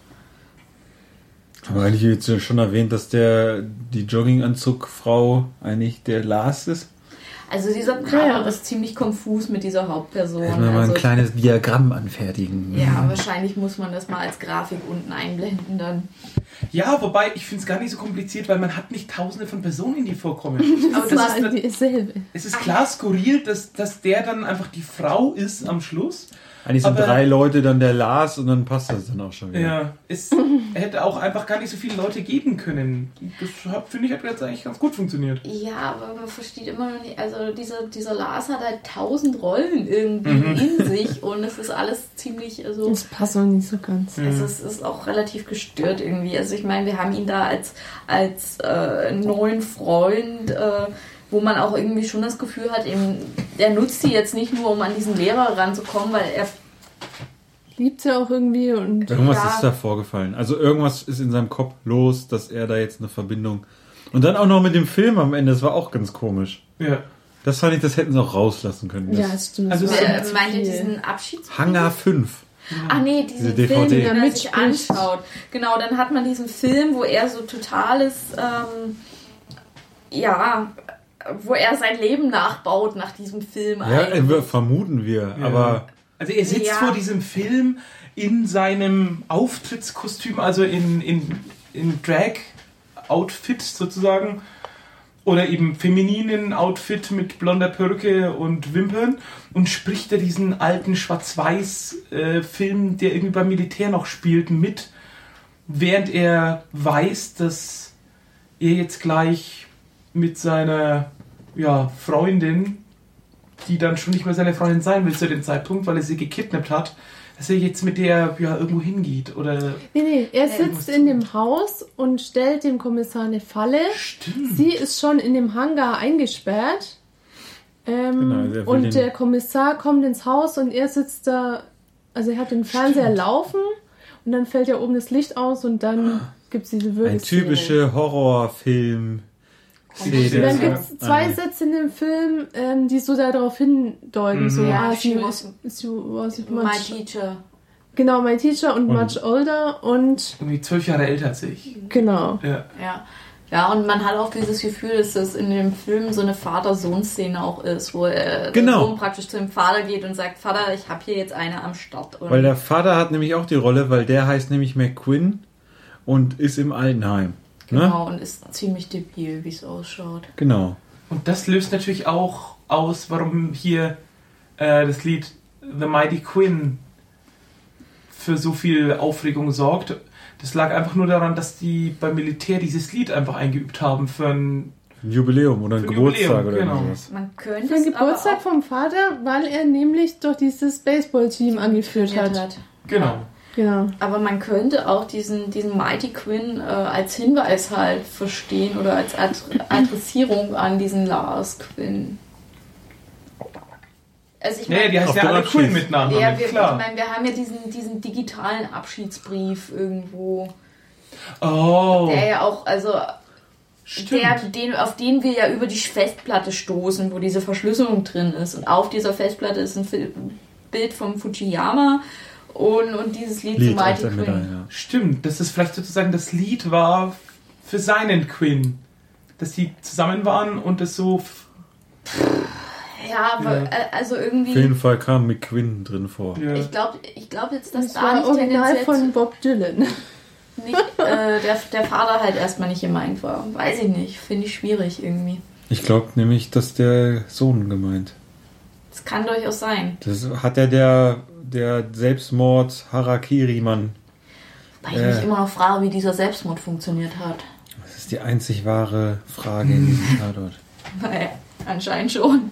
Aber eigentlich jetzt schon erwähnt, dass der die Jogginganzugfrau eigentlich der Lars ist. Also dieser Part Ja. ist ziemlich konfus mit dieser Hauptperson. Wir mal also ein kleines Diagramm anfertigen. Ja, wahrscheinlich muss man das mal als Grafik unten einblenden dann. Ja, wobei ich finde es gar nicht so kompliziert, weil man hat nicht tausende von Personen, die vorkommen. Aber Das das ist, dieselbe. es ist klar skurril, dass, dass der dann einfach die Frau ist am Schluss. Eigentlich sind Aber- drei Leute dann der Lars und dann passt das dann auch schon wieder. Ja, es hätte auch einfach gar nicht so viele Leute geben können. Das hat- finde ich hat jetzt eigentlich ganz gut funktioniert. Ja, aber man versteht immer noch nicht, also dieser, dieser Lars hat halt tausend Rollen irgendwie in sich und es ist alles ziemlich, also Das passt noch nicht so ganz. es ist, ist auch relativ gestört irgendwie. Also ich meine, wir haben ihn da als, als äh, neuen Freund, äh, wo man auch irgendwie schon das Gefühl hat, eben, er nutzt die jetzt nicht nur, um an diesen Lehrer ranzukommen, weil er Liebt sie auch irgendwie und Irgendwas Ja. ist da vorgefallen. Also irgendwas ist in seinem Kopf los, dass er da jetzt eine Verbindung. Und dann auch noch mit dem Film am Ende, das war auch ganz komisch. Ja. Das fand ich, das hätten sie auch rauslassen können. ja, Das das stimmt. Also das wer zu meinte viel. diesen Abschieds Hangar 5. Ach nee, diesen Diese Film, DVD. den Ja, sich anschaut. Genau, dann hat man diesen Film, wo er so totales, ähm, ja, wo er sein Leben nachbaut nach diesem Film Ja, eigentlich. äh, vermuten wir. Aber Also er sitzt Ja. vor diesem Film in seinem Auftrittskostüm, also in, in, in Drag-Outfit sozusagen. Oder eben femininen Outfit mit blonder Perücke und Wimpern und spricht da diesen alten Schwarz-Weiß-Film, der irgendwie beim Militär noch spielt, mit, während er weiß, dass er jetzt gleich mit seiner ja, Freundin die dann schon nicht mehr seine Freundin sein will zu dem Zeitpunkt, weil er sie gekidnappt hat, dass er jetzt mit der ja irgendwo hingeht oder Nee, nee, er sitzt in dem Haus und stellt dem Kommissar eine Falle. stimmt. Sie ist schon in dem Hangar eingesperrt. Ähm, Genau, will und der Kommissar kommt ins Haus und er sitzt da, also er hat den Fernseher Stimmt. laufen und dann fällt ja oben das Licht aus und dann gibt es diese Würge. ein typische Horrorfilm. Und dann gibt es zwei Ah, nee. Sätze in dem Film, ähm, die so darauf hindeuten, so, Ja, she sie was- ist, she was My much, Teacher. genau, my teacher und, Und- much older und, irgendwie zwölf Jahre älter als ich. genau. Ja. Ja. Ja, und man hat auch dieses Gefühl, dass das in dem Film so eine Vater-Sohn-Szene auch ist, wo äh, Genau. Sohn praktisch zu dem Vater geht und sagt, Vater, ich habe hier jetzt eine am Start. Und Weil der Vater hat nämlich auch die Rolle, weil der heißt nämlich McQuinn und ist im Altenheim. Ne? genau, und ist ziemlich debil, wie es ausschaut. Genau. Und das löst natürlich auch aus, warum hier äh, das Lied The Mighty Quinn für so viel Aufregung sorgt. Das lag einfach nur daran, dass die beim Militär dieses Lied einfach eingeübt haben für ein Ein Jubiläum oder ein Geburtstag Jubiläum, oder genau. irgendwas. Man könnte Für den Geburtstag vom Vater, weil er nämlich doch dieses Baseballteam angeführt hat. hat. Genau. Genau. Aber man könnte auch diesen, diesen Mighty Quinn äh, als Hinweis halt verstehen oder als Ad Adressierung an diesen Lars Quinn. Also ich Nee, meine, die heißt ja alle Abschied. Quinn mit Nachnamen, ja, wir, ich klar. meine, wir haben ja diesen, diesen digitalen Abschiedsbrief irgendwo, Oh, der ja auch, also der, den, auf den wir ja über die Festplatte stoßen, wo diese Verschlüsselung drin ist. Und auf dieser Festplatte ist ein Fil- Bild vom Fujiyama und, und dieses Lied, Lied zu auf Mighty Quinn. Medaille, ja. Stimmt, dass das vielleicht sozusagen das Lied war für seinen Quinn. Dass die zusammen waren und das so. f- Ja, aber Ja. äh, also Auf irgendwie. jeden Fall kam McQuinn drin vor. Ja. Ich glaube ich glaub jetzt, dass Das da war nicht original von Bob Dylan. nicht, äh, der, der Vater halt erstmal nicht gemeint war. Weiß ich nicht. Finde ich schwierig irgendwie. Ich glaube nämlich, dass der Sohn gemeint. Das kann durchaus sein. Das hat ja der, der Selbstmord Harakiri-Mann. Weil ich Äh. mich immer noch frage, wie dieser Selbstmord funktioniert hat. Das ist die einzig wahre Frage in diesem Tatort. Naja, anscheinend schon.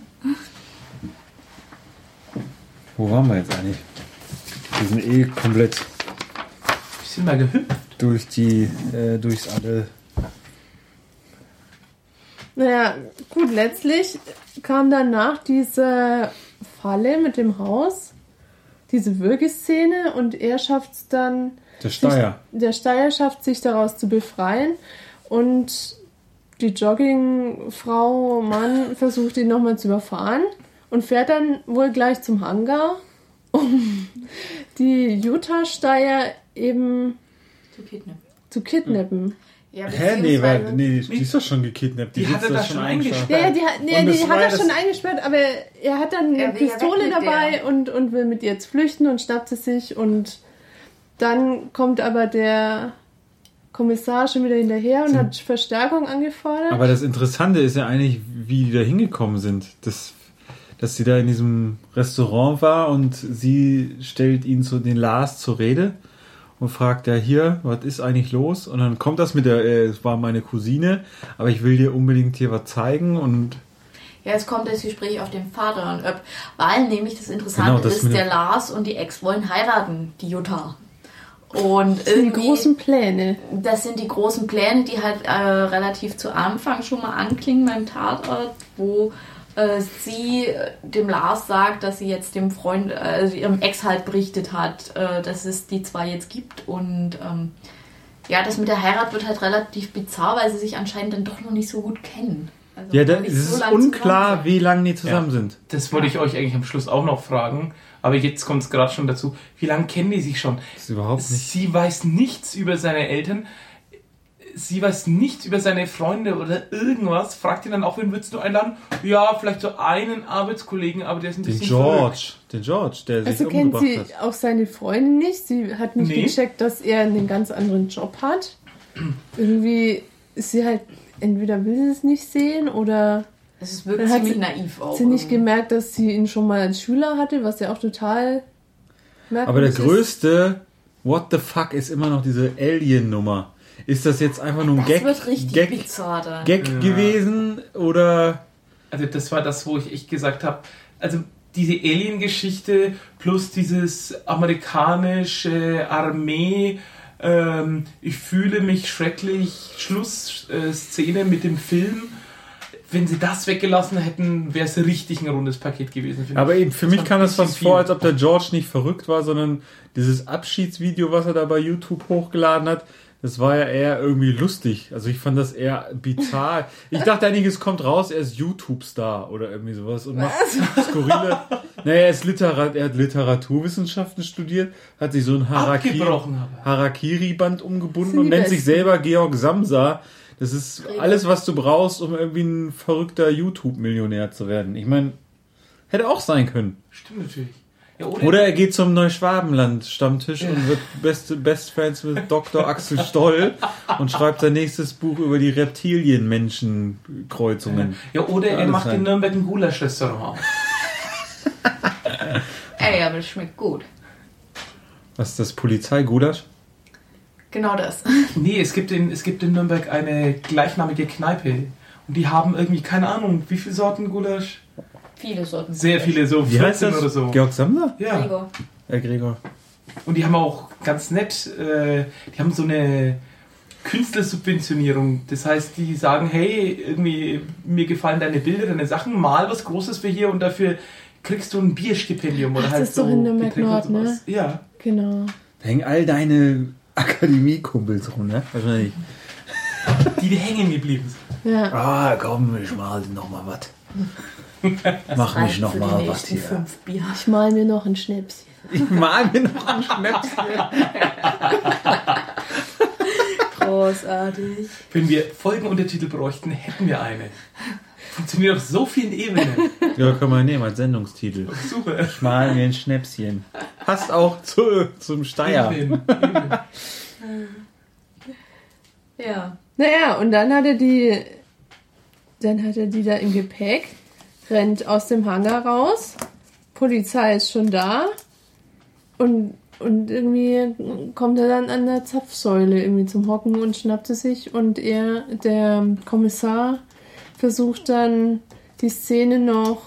Wo waren wir jetzt eigentlich? Wir sind eh komplett Wir sind mal gehüpft. durch die, äh, durchs alle. Naja, gut, letztlich kam danach diese Falle mit dem Haus, diese Würgeszene und er schafft es dann, Der Steier. der Steier schafft sich daraus zu befreien und die Joggingfrau, Mann, versucht ihn nochmal zu überfahren und fährt dann wohl gleich zum Hangar, um die Utah-Steier eben Zu kidnappen. zu kidnappen. Ja, Hä? Nee, weil, nee, die, die ist doch schon gekidnappt. Die sitzt hat er da schon eingesperrt. Ja, die, hat- nee, die hat ja er schon eingesperrt, aber er hat dann eine Pistole dabei der. und, und will mit ihr jetzt flüchten und schnappt sie sich und dann kommt aber der Kommissar schon wieder hinterher und hat Verstärkung angefordert. Aber das Interessante ist ja eigentlich, wie die da hingekommen sind. Das, dass sie da in diesem Restaurant war und sie stellt ihn zu den Lars zur Rede und fragt ja hier, was ist eigentlich los? Und dann kommt das mit der, äh, es war meine Cousine, aber ich will dir unbedingt hier was zeigen und Ja, jetzt kommt das Gespräch auf den Vater und ob, weil nämlich das Interessante Genau, das ist, der Lars und die Ex wollen heiraten, die Jutta. Und das sind die irgendwie, großen Pläne. das sind die großen Pläne, die halt äh, relativ zu Anfang schon mal anklingen beim Tatort, wo äh, sie äh, dem Lars sagt, dass sie jetzt dem Freund, äh, also ihrem Ex halt berichtet hat, äh, dass es die zwei jetzt gibt und ähm, ja, das mit der Heirat wird halt relativ bizarr, weil sie sich anscheinend dann doch noch nicht so gut kennen. Also ja, noch da, nicht es so ist lang unklar, wie lange die zusammen sind. Das wollte ich euch eigentlich am Schluss auch noch fragen. Aber jetzt kommt es gerade schon dazu. Wie lange kennen die sich schon? Das ist überhaupt nicht. Sie weiß nichts über seine Eltern. Sie weiß nichts über seine Freunde oder irgendwas. Fragt ihn dann auch, wen würdest du einladen? Ja, vielleicht so einen Arbeitskollegen, aber der ist ein Den bisschen George, den George, der sich Also kennt umgebracht sie hat. auch seine Freunde nicht. Sie hat nicht Nee. gecheckt, dass er einen ganz anderen Job hat. Irgendwie ist sie halt, entweder will sie es nicht sehen oder Es wirkt hat ziemlich sie- naiv auch. hat sie nicht irgendwie. gemerkt, dass sie ihn schon mal als Schüler hatte, was ja auch total merkwürdig Aber der größte What the fuck ist immer noch diese Alien-Nummer. Ist das jetzt einfach nur ein Das Gag, wird richtig Gag, bizarr dann. Gag Ja. gewesen oder Also das war das, wo ich echt gesagt habe, also diese Alien-Geschichte plus dieses amerikanische Armee, ähm, ich fühle mich schrecklich, Schlussszene mit dem Film. Wenn sie das weggelassen hätten, wäre es richtig ein rundes Paket gewesen. Aber ich. eben, für Das mich kam das fast vor, als ob der George nicht verrückt war, sondern dieses Abschiedsvideo, was er da bei YouTube hochgeladen hat, das war ja eher irgendwie lustig. Also ich fand das eher bizarr. Ich dachte eigentlich, es kommt raus, er ist YouTube-Star oder irgendwie sowas und macht skurrile. Naja, er ist Literat, er hat Literaturwissenschaften studiert, hat sich so ein Harakiri. Harakiri-Band umgebunden und nennt sich selber Georg Samsa. Das ist alles, was du brauchst, um irgendwie ein verrückter YouTube-Millionär zu werden. Ich meine, hätte auch sein können. Stimmt natürlich. Ja, oder, Oder er geht zum Neuschwabenland-Stammtisch und wird best, best Friends mit Dr. Axel Stoll und schreibt sein nächstes Buch über die Reptilien-Menschen-Kreuzungen. ja, oder er macht sein. in Nürnberg ein Gulasch-Restaurant auf. Ey, aber das schmeckt gut. Was ist das? Polizeigulasch? Genau das. Nee, es gibt, in, es gibt in Nürnberg eine gleichnamige Kneipe. Und die haben irgendwie, keine Ahnung, wie viele Sorten Gulasch? Viele Sorten. Sehr viele, so Wie heißt 14 das? oder so. Georg Samsa? Ja. Gregor. Herr Gregor. Und die haben auch ganz nett, äh, die haben so eine Künstlersubventionierung. Das heißt, die sagen, hey, irgendwie, mir gefallen deine Bilder, deine Sachen, mal was Großes für hier und dafür kriegst du ein Bierstipendium oder Ach, halt das ist so doch in der McNord, ne? Ja. Genau. Da hängen all deine Akademiekumpels rum, ne? Wahrscheinlich. Die, die hängen geblieben sind. Ja. Ah, komm, ich mal noch mal was. Mach mich noch mal was hier. fünf Bier. Ich mal mir noch ein Schnäpschen. Ich mal mir noch einen Schnäpschen. Großartig. Wenn wir Folgenuntertitel bräuchten, hätten wir eine. Funktioniert auf so vielen Ebenen. Ja, können wir nehmen als Sendungstitel. Super. Ich mal mir ein Schnäpschen. Passt auch zu, zum Steier. Eben, eben. Ja. Naja, und dann hat er die. Dann hat er die da im Gepäck, rennt aus dem Hangar raus. Polizei ist schon da. Und, und irgendwie kommt er dann an der Zapfsäule irgendwie zum Hocken und schnappt es sich. Und er, der Kommissar, versucht dann die Szene noch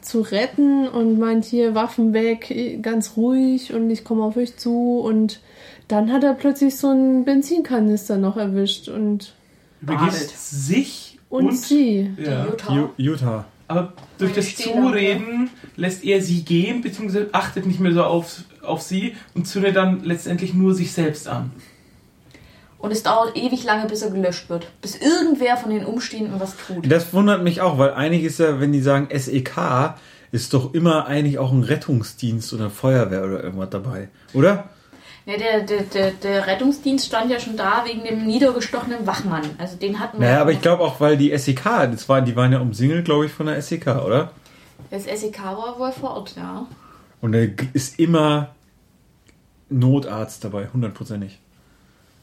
zu retten und meint hier Waffen weg, ganz ruhig und ich komme auf euch zu. Und dann hat er plötzlich so einen Benzinkanister noch erwischt und, Übergibt sich und, und, sie. Ja. Utah. Utah. Aber durch das. Zureden lässt er sie gehen, beziehungsweise achtet nicht mehr so auf, auf sie und zündet dann letztendlich nur sich selbst an. Und es dauert ewig lange, bis er gelöscht wird. Bis irgendwer von den Umstehenden was tut. Das wundert mich auch, weil eigentlich ist ja, wenn die sagen SEK, ist doch immer eigentlich auch ein Rettungsdienst oder Feuerwehr oder irgendwas dabei, oder? Ja, der, der, der, der Rettungsdienst stand ja schon da wegen dem niedergestochenen Wachmann. Also den hatten wir. Naja, aber ich glaube auch, weil die SEK, das waren, die waren ja umsingelt, glaube ich, von der SEK, oder? Das SEK war wohl vor Ort, ja. Und da ist immer Notarzt dabei, hundertprozentig.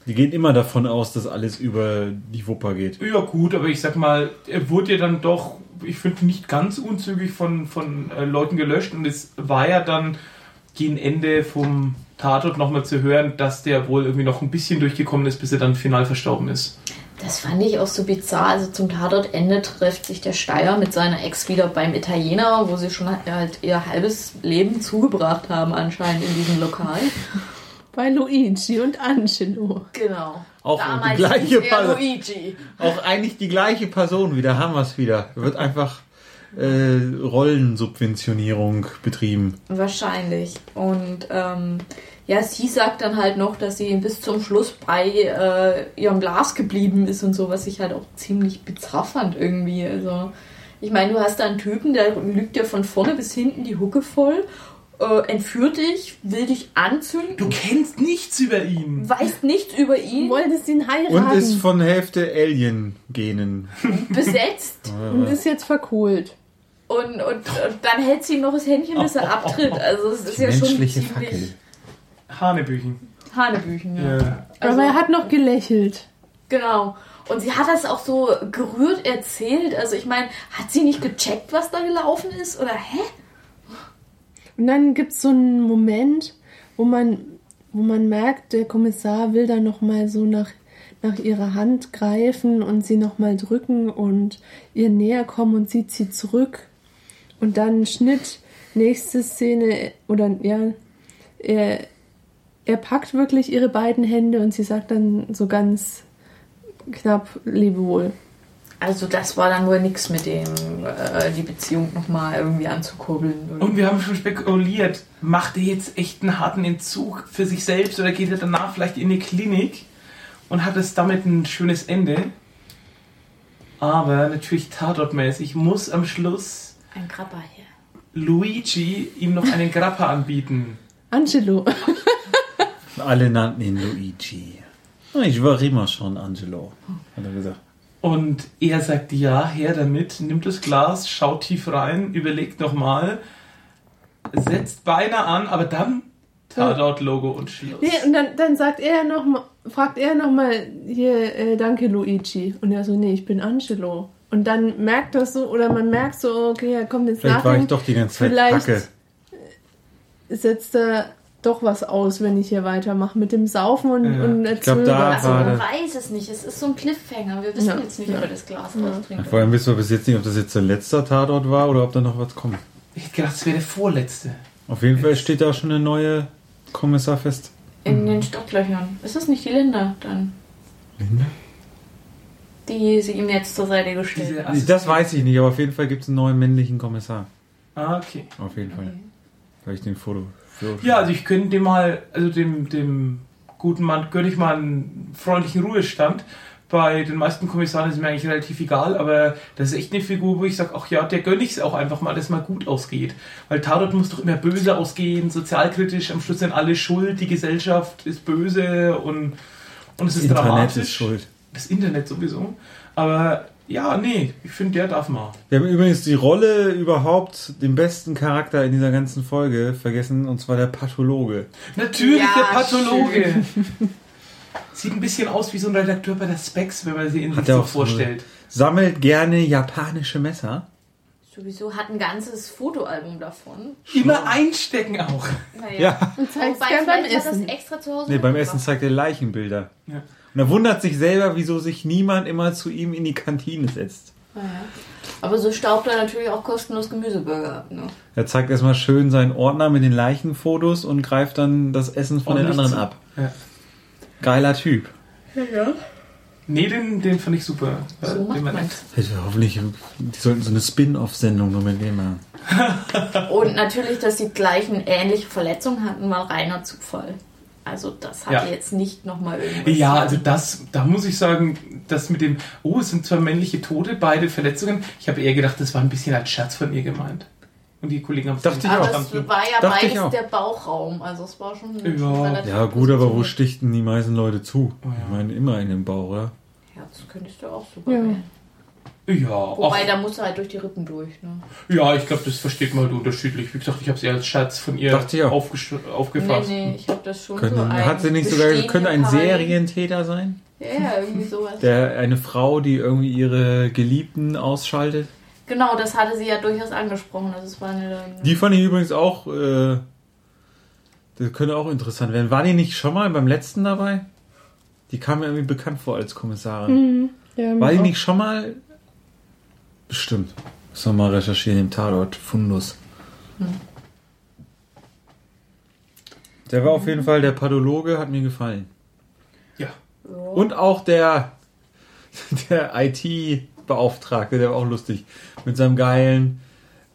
Die gehen immer davon aus, dass alles über die Wupper geht. Ja gut, aber ich sag mal, er wurde ja dann doch, ich finde, nicht ganz unzügig von, von äh, Leuten gelöscht und es war ja dann gegen Ende vom Tatort nochmal zu hören, dass der wohl irgendwie noch ein bisschen durchgekommen ist, bis er dann final verstorben ist. Das fand ich auch so bizarr. Also zum Tatortende trifft sich der Steier mit seiner Ex wieder beim Italiener, wo sie schon halt ihr halbes Leben zugebracht haben anscheinend in diesem Lokal. Bei Luigi und Angelo. Genau. Auch Damals die gleiche. Luigi. Auch eigentlich die gleiche Person wieder, haben wir es wieder. Wird einfach äh, Rollensubventionierung betrieben. Wahrscheinlich. Und ähm, ja, sie sagt dann halt noch, dass sie bis zum Schluss bei äh, ihrem Glas geblieben ist und so, was ich halt auch ziemlich bizarr fand irgendwie. Also, ich meine, du hast da einen Typen, der lügt dir von vorne bis hinten die Hucke voll, äh, entführt dich, will dich anzünden, Du kennst nichts über ihn. weißt nichts über Du ihn, wolltest ihn heiraten Und ist von Hälfte Alien-Genen. besetzt und ist jetzt verkohlt. Und, und, und dann hält sie ihm noch das Händchen, bis er abtritt. Also, es ist ja schon Menschliche ziemlich Fackel. Hanebüchen. Hanebüchen, ja. Ja. Also- Aber er hat noch gelächelt. Genau. Und sie hat das auch so gerührt erzählt. Also ich meine, hat sie nicht gecheckt, was da gelaufen ist? Oder hä? Und dann gibt es so einen Moment, wo man, wo man merkt, der Kommissar will dann nochmal so nach, nach ihrer Hand greifen und sie nochmal drücken und ihr näher kommen und sie zieht zurück. Und dann Schnitt, nächste Szene, oder ja, er, er packt wirklich ihre beiden Hände und sie sagt dann so ganz knapp Lebewohl. Also das war dann wohl nix mit dem, äh, die Beziehung nochmal irgendwie anzukurbeln. Oder? Und wir haben schon spekuliert, macht er jetzt echt einen harten Entzug für sich selbst oder geht er danach vielleicht in eine Klinik und hat es damit ein schönes Ende? Aber natürlich tatortmäßig muss am Schluss Ein Krabber hier. Luigi ihm noch einen Grappa anbieten. Angelo. Alle nannten ihn Luigi. Ah, Ich war immer schon Angelo, hat er gesagt. Und er sagt ja, her damit, nimmt das Glas, schaut tief rein, überlegt nochmal, setzt Beine an, aber dann Tatort-Logo und Schluss. Nee, und dann, dann sagt er noch mal, fragt er nochmal hier, äh, danke Luigi. Und er so, nee, ich bin Angelo. Und dann merkt das so, oder man merkt so, okay, er kommt jetzt Vielleicht nach war ich doch die ganze Zeit Vielleicht Kacke. setzt er doch was aus, wenn ich hier weitermache mit dem Saufen und, Ja. und Ich glaub, da. Also war man weiß es nicht. Es ist so ein Cliffhanger. Wir wissen Ja. jetzt nicht, ob er das Glas austrinkt. Vor allem wissen wir bis jetzt nicht, ob das jetzt der letzte Tatort war oder ob da noch was kommt. Ich hätte gedacht, das wäre der vorletzte. Auf jeden Fall steht da schon eine neue Kommissar fest? In den Stocklöchern. Ist das nicht die Linda dann? Linda? Die sie ihm jetzt zur Seite gestellt. Nee, Das weiß ich nicht, aber auf jeden Fall gibt es einen neuen männlichen Kommissar. Ah, okay. Auf jeden Fall. Okay. Weil ich den Foto. Ja, also ich könnte dem mal, also dem, dem guten Mann gönne ich mal einen freundlichen Ruhestand. Bei den meisten Kommissaren ist mir eigentlich relativ egal, aber das ist echt eine Figur, wo ich sage, ach ja, der gönne ich es auch einfach mal, dass mal gut ausgeht. Weil Tatort muss doch immer böse ausgehen, sozialkritisch, am Schluss sind alle schuld, die Gesellschaft ist böse und, und es ist Internet dramatisch. ist schuld. Das Internet sowieso. Aber ja, nee, ich finde, der darf mal. Wir haben übrigens die Rolle überhaupt, den besten Charakter in dieser ganzen Folge vergessen, und zwar der Pathologe. Natürlich Ja, der Pathologe. Sieht ein bisschen aus wie so ein Redakteur bei der Specs, wenn man sie Hat sich so vorstellt. Sammelt gerne japanische Messer. Sowieso hat ein ganzes Fotoalbum davon. Immer einstecken auch. Naja. Ja. Und gern beim hat das Essen. extra zu Hause Nee, beim. Essen zeigt er Leichenbilder. Ja. Und er wundert sich selber, wieso sich niemand immer zu ihm in die Kantine setzt. Naja. Aber so staubt er natürlich auch kostenlos Gemüseburger ab. Ne? Er zeigt erstmal schön seinen Ordner mit den Leichenfotos und greift dann das Essen von den Ordentlich anderen zu. ab. Ja. Geiler Typ. Nee, den, den fand ich super. So den macht man Hätte Hoffentlich, die sollten so eine Spin-off-Sendung nur mit dem machen. Und natürlich, dass die gleichen ähnliche Verletzungen hatten, war reiner Zufall. Also das hat Ja. jetzt nicht nochmal irgendwas. Ja, also das, da muss ich sagen, das mit dem, oh, es sind zwei männliche Tote, beide Verletzungen. Ich habe eher gedacht, das war ein bisschen als Scherz von ihr gemeint. Und die Kollegen haben es Dachte nicht ich Aber auch. verstanden. war ja Dachte beides der Bauchraum. Also es war schon, Ja. schon relativ Ja gut, aber wo stichten die meisten Leute zu? Oh ja. Ich meine, immer in den Bauch, oder? Ja, das könntest du auch super Ja. wählen. Ja, Wobei, ach, da musst du halt durch die Rippen durch. Ne? ja, ich glaube, das versteht man halt unterschiedlich. Wie gesagt, ich habe es eher als Scherz von ihr auch. aufgesch- Nee, aufgefasst. nee, ich habe das schon Könnte, so ein hat sie nicht sogar, könnte ein Serientäter sein? Ja, ja, irgendwie sowas. Der, eine Frau, die irgendwie ihre Geliebten ausschaltet? Genau, das hatte sie ja durchaus angesprochen. Also es war eine, Die fand ich übrigens auch, äh, das könnte auch interessant werden. War die nicht schon mal beim letzten dabei? Die kam mir irgendwie bekannt vor als Kommissarin. Mhm. Ja, War die auch. nicht schon mal? Bestimmt. Muss noch mal recherchieren im Tatort. Fundus. Der war auf jeden Fall der Pathologe, hat mir gefallen. Ja. ja. Und auch der, der IT-Beauftragte, der war auch lustig. Mit seinem geilen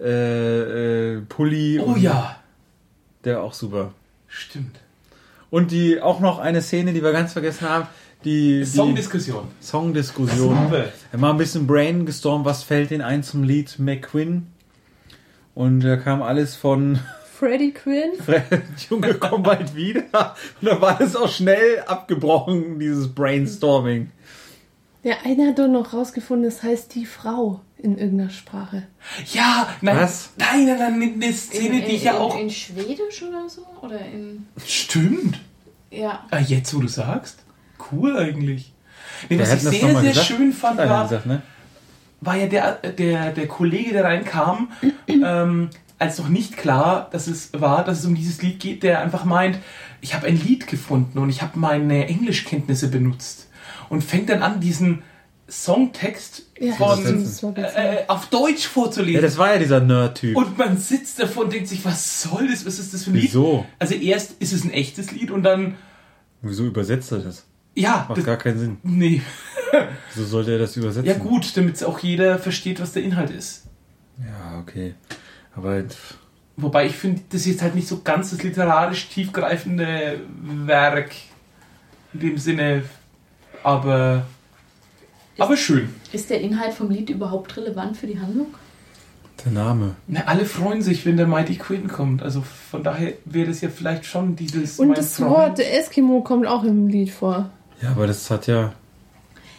äh, äh, Pulli. Oh und ja, Der war auch super. stimmt. Und die auch noch eine Szene, die wir ganz vergessen haben. Die, die Songdiskussion. Songdiskussion. Er war ein bisschen brainstorm, was fällt denn ein zum Lied McQueen? Und da kam alles von Freddie Quinn. Fred, Junge, komm bald wieder. Und da war es auch schnell abgebrochen, dieses Brainstorming. Der eine hat doch noch rausgefunden, das heißt die Frau in irgendeiner Sprache. Ja, nein, Was? nein, nein, nein, eine Szene, die ich ja in, auch. In Schwedisch oder so? Oder in. Stimmt. Ja. Ah, jetzt, wo du sagst. Cool eigentlich. Nee, was ich sehr, sehr gesagt. schön fand, war, gesagt, ne? war ja der, der, der Kollege, der reinkam, ähm, als noch nicht klar dass es war, dass es um dieses Lied geht, der einfach meint, ich habe ein Lied gefunden und ich habe meine Englischkenntnisse benutzt. Und fängt dann an, diesen Songtext Ja, von, äh, äh, auf Deutsch vorzulesen. Ja, das war ja dieser Nerd-Typ. und man sitzt davor und denkt sich, was soll das? Was ist das für ein Lied? Wieso? Also erst ist es ein echtes Lied und dann, Wieso übersetzt er das? Ja, Macht das, gar keinen Sinn. nee. Wieso sollte er das übersetzen? Ja gut, damit auch jeder versteht, was der Inhalt ist. Ja, okay. Aber Wobei ich finde, das ist jetzt halt nicht so ganz das literarisch tiefgreifende Werk in dem Sinne, aber, aber schön. Ist der Inhalt vom Lied überhaupt relevant für die Handlung? der Name. Na, alle freuen sich, wenn der Mighty Queen kommt. Also von daher wäre das ja vielleicht schon dieses. Und mein das Freund. Wort Eskimo kommt auch im Lied vor. Ja, aber das hat ja.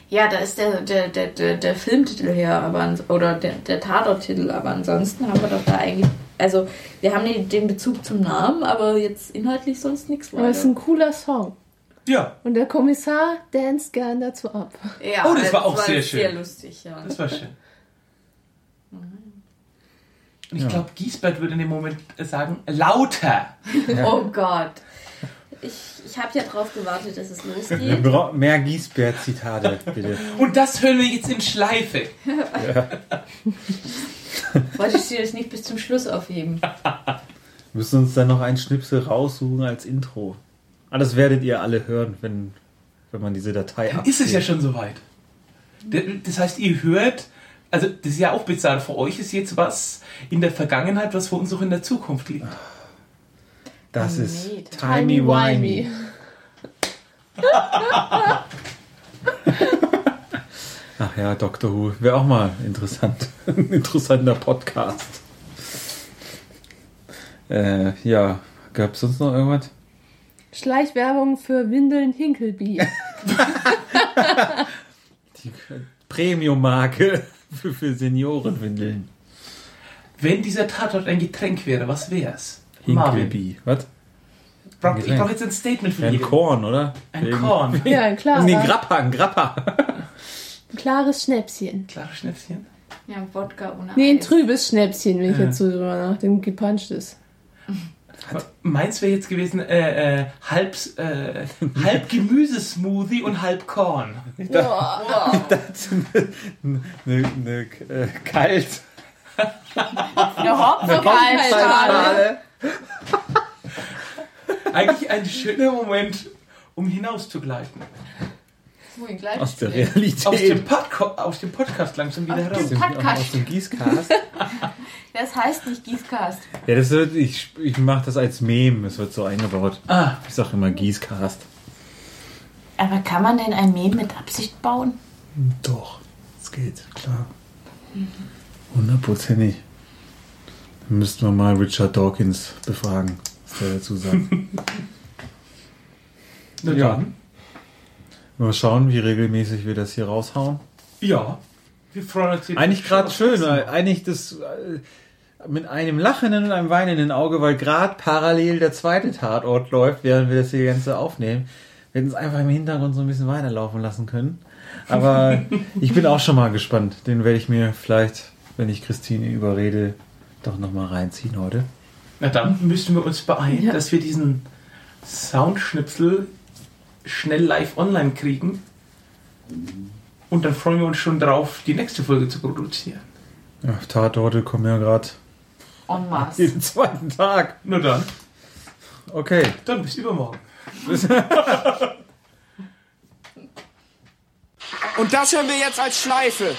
Ja, da ist der, der, der, der, der Filmtitel her, aber oder der, der Tatorttitel, aber ansonsten haben wir doch da eigentlich. Also, wir haben den, den Bezug zum Namen, aber jetzt inhaltlich sonst nichts Aber es ist ein weiter. cooler Song. Ja, Und der Kommissar danst gern dazu ab. Ja, Oh, das war auch sehr sehr schön. lustig, ja. das war schön. Und ich Ja. glaube, Giesbert würde in dem Moment sagen, lauter. Oh Gott. Ich, ich habe ja drauf gewartet, dass es Wir losgeht. brauchen mehr Giesbert-Zitate, bitte. Und das hören wir jetzt in Schleife. Wolltest du das nicht bis zum Schluss aufheben? Wir müssen uns dann noch einen Schnipsel raussuchen als Intro. Aber das werdet ihr alle hören, wenn, wenn man diese Datei Dann ist es ja schon soweit. Das heißt, ihr hört, also das ist ja auch bizarr. Für euch ist jetzt was in der Vergangenheit, was für uns auch in der Zukunft liegt. Das Oh, ist timey-wimey. Ach ja, Doctor Who. Wäre auch mal interessant. Ein interessanter Podcast. Äh, ja, gab es sonst noch irgendwas? Schleichwerbung für Windeln Hinkelby. Die Premium-Marke für, für Seniorenwindeln. Wenn dieser Tatort ein Getränk wäre, was wär's? Hinkelby. Was? Brauch- Ich brauche jetzt ein Statement von Ja, ein. Korn, oder? Ein Wegen- Korn. Ja, klar. Nee, Grappa, ein Grappa. Ein klares Schnäpschen. Klares Schnäpschen. Ja, Wodka ohne Nee, ein Eis. trübes Schnäpschen, wenn ich Ja. jetzt so drüber nachdenke, gepanscht ist. Meins wäre jetzt gewesen, äh, äh, halb, äh, halb Gemüsesmoothie und halb Korn. Das eine, eine, eine äh, kalt. Eine Hopfenkaltschale. Eigentlich ein schöner Moment, um hinauszugleiten. Wohin gleich? Aus der Aus dem, Realität. Podco aus dem Podcast langsam wieder Aus heraus. dem- Podcast. Aus dem Gießcast. Das heißt nicht Gießkast. Ja, das wird, ich, ich mache das als Meme. Es wird so eingebaut. Ah, Ich sag immer Gießcast. Aber kann man denn ein Mem mit Absicht bauen? Doch, es geht, klar. Hundertprozentig. Müssten wir mal Richard Dawkins befragen, was der dazu sagt. na Ja. dann. mal schauen, wie regelmäßig wir das hier raushauen. Ja. Wir freuen uns Eigentlich gerade schön, weil eigentlich das äh, mit einem lachenden und einem weinenden Auge, weil gerade parallel der zweite Tatort läuft, während wir das hier ganze aufnehmen. Wir hätten es einfach im Hintergrund so ein bisschen weiterlaufen lassen können. Aber ich bin auch schon mal gespannt. Den werde ich mir vielleicht, wenn ich Christine überrede, doch nochmal reinziehen heute. Na dann müssen wir uns beeilen, Ja. dass wir diesen Soundschnipsel schnell live online kriegen. Und dann freuen wir uns schon drauf, die nächste Folge zu produzieren. Ja, Tatorte kommen ja gerade En masse. jeden zweiten Tag. Na dann, Okay. dann bis übermorgen. Und das hören wir jetzt als Schleife.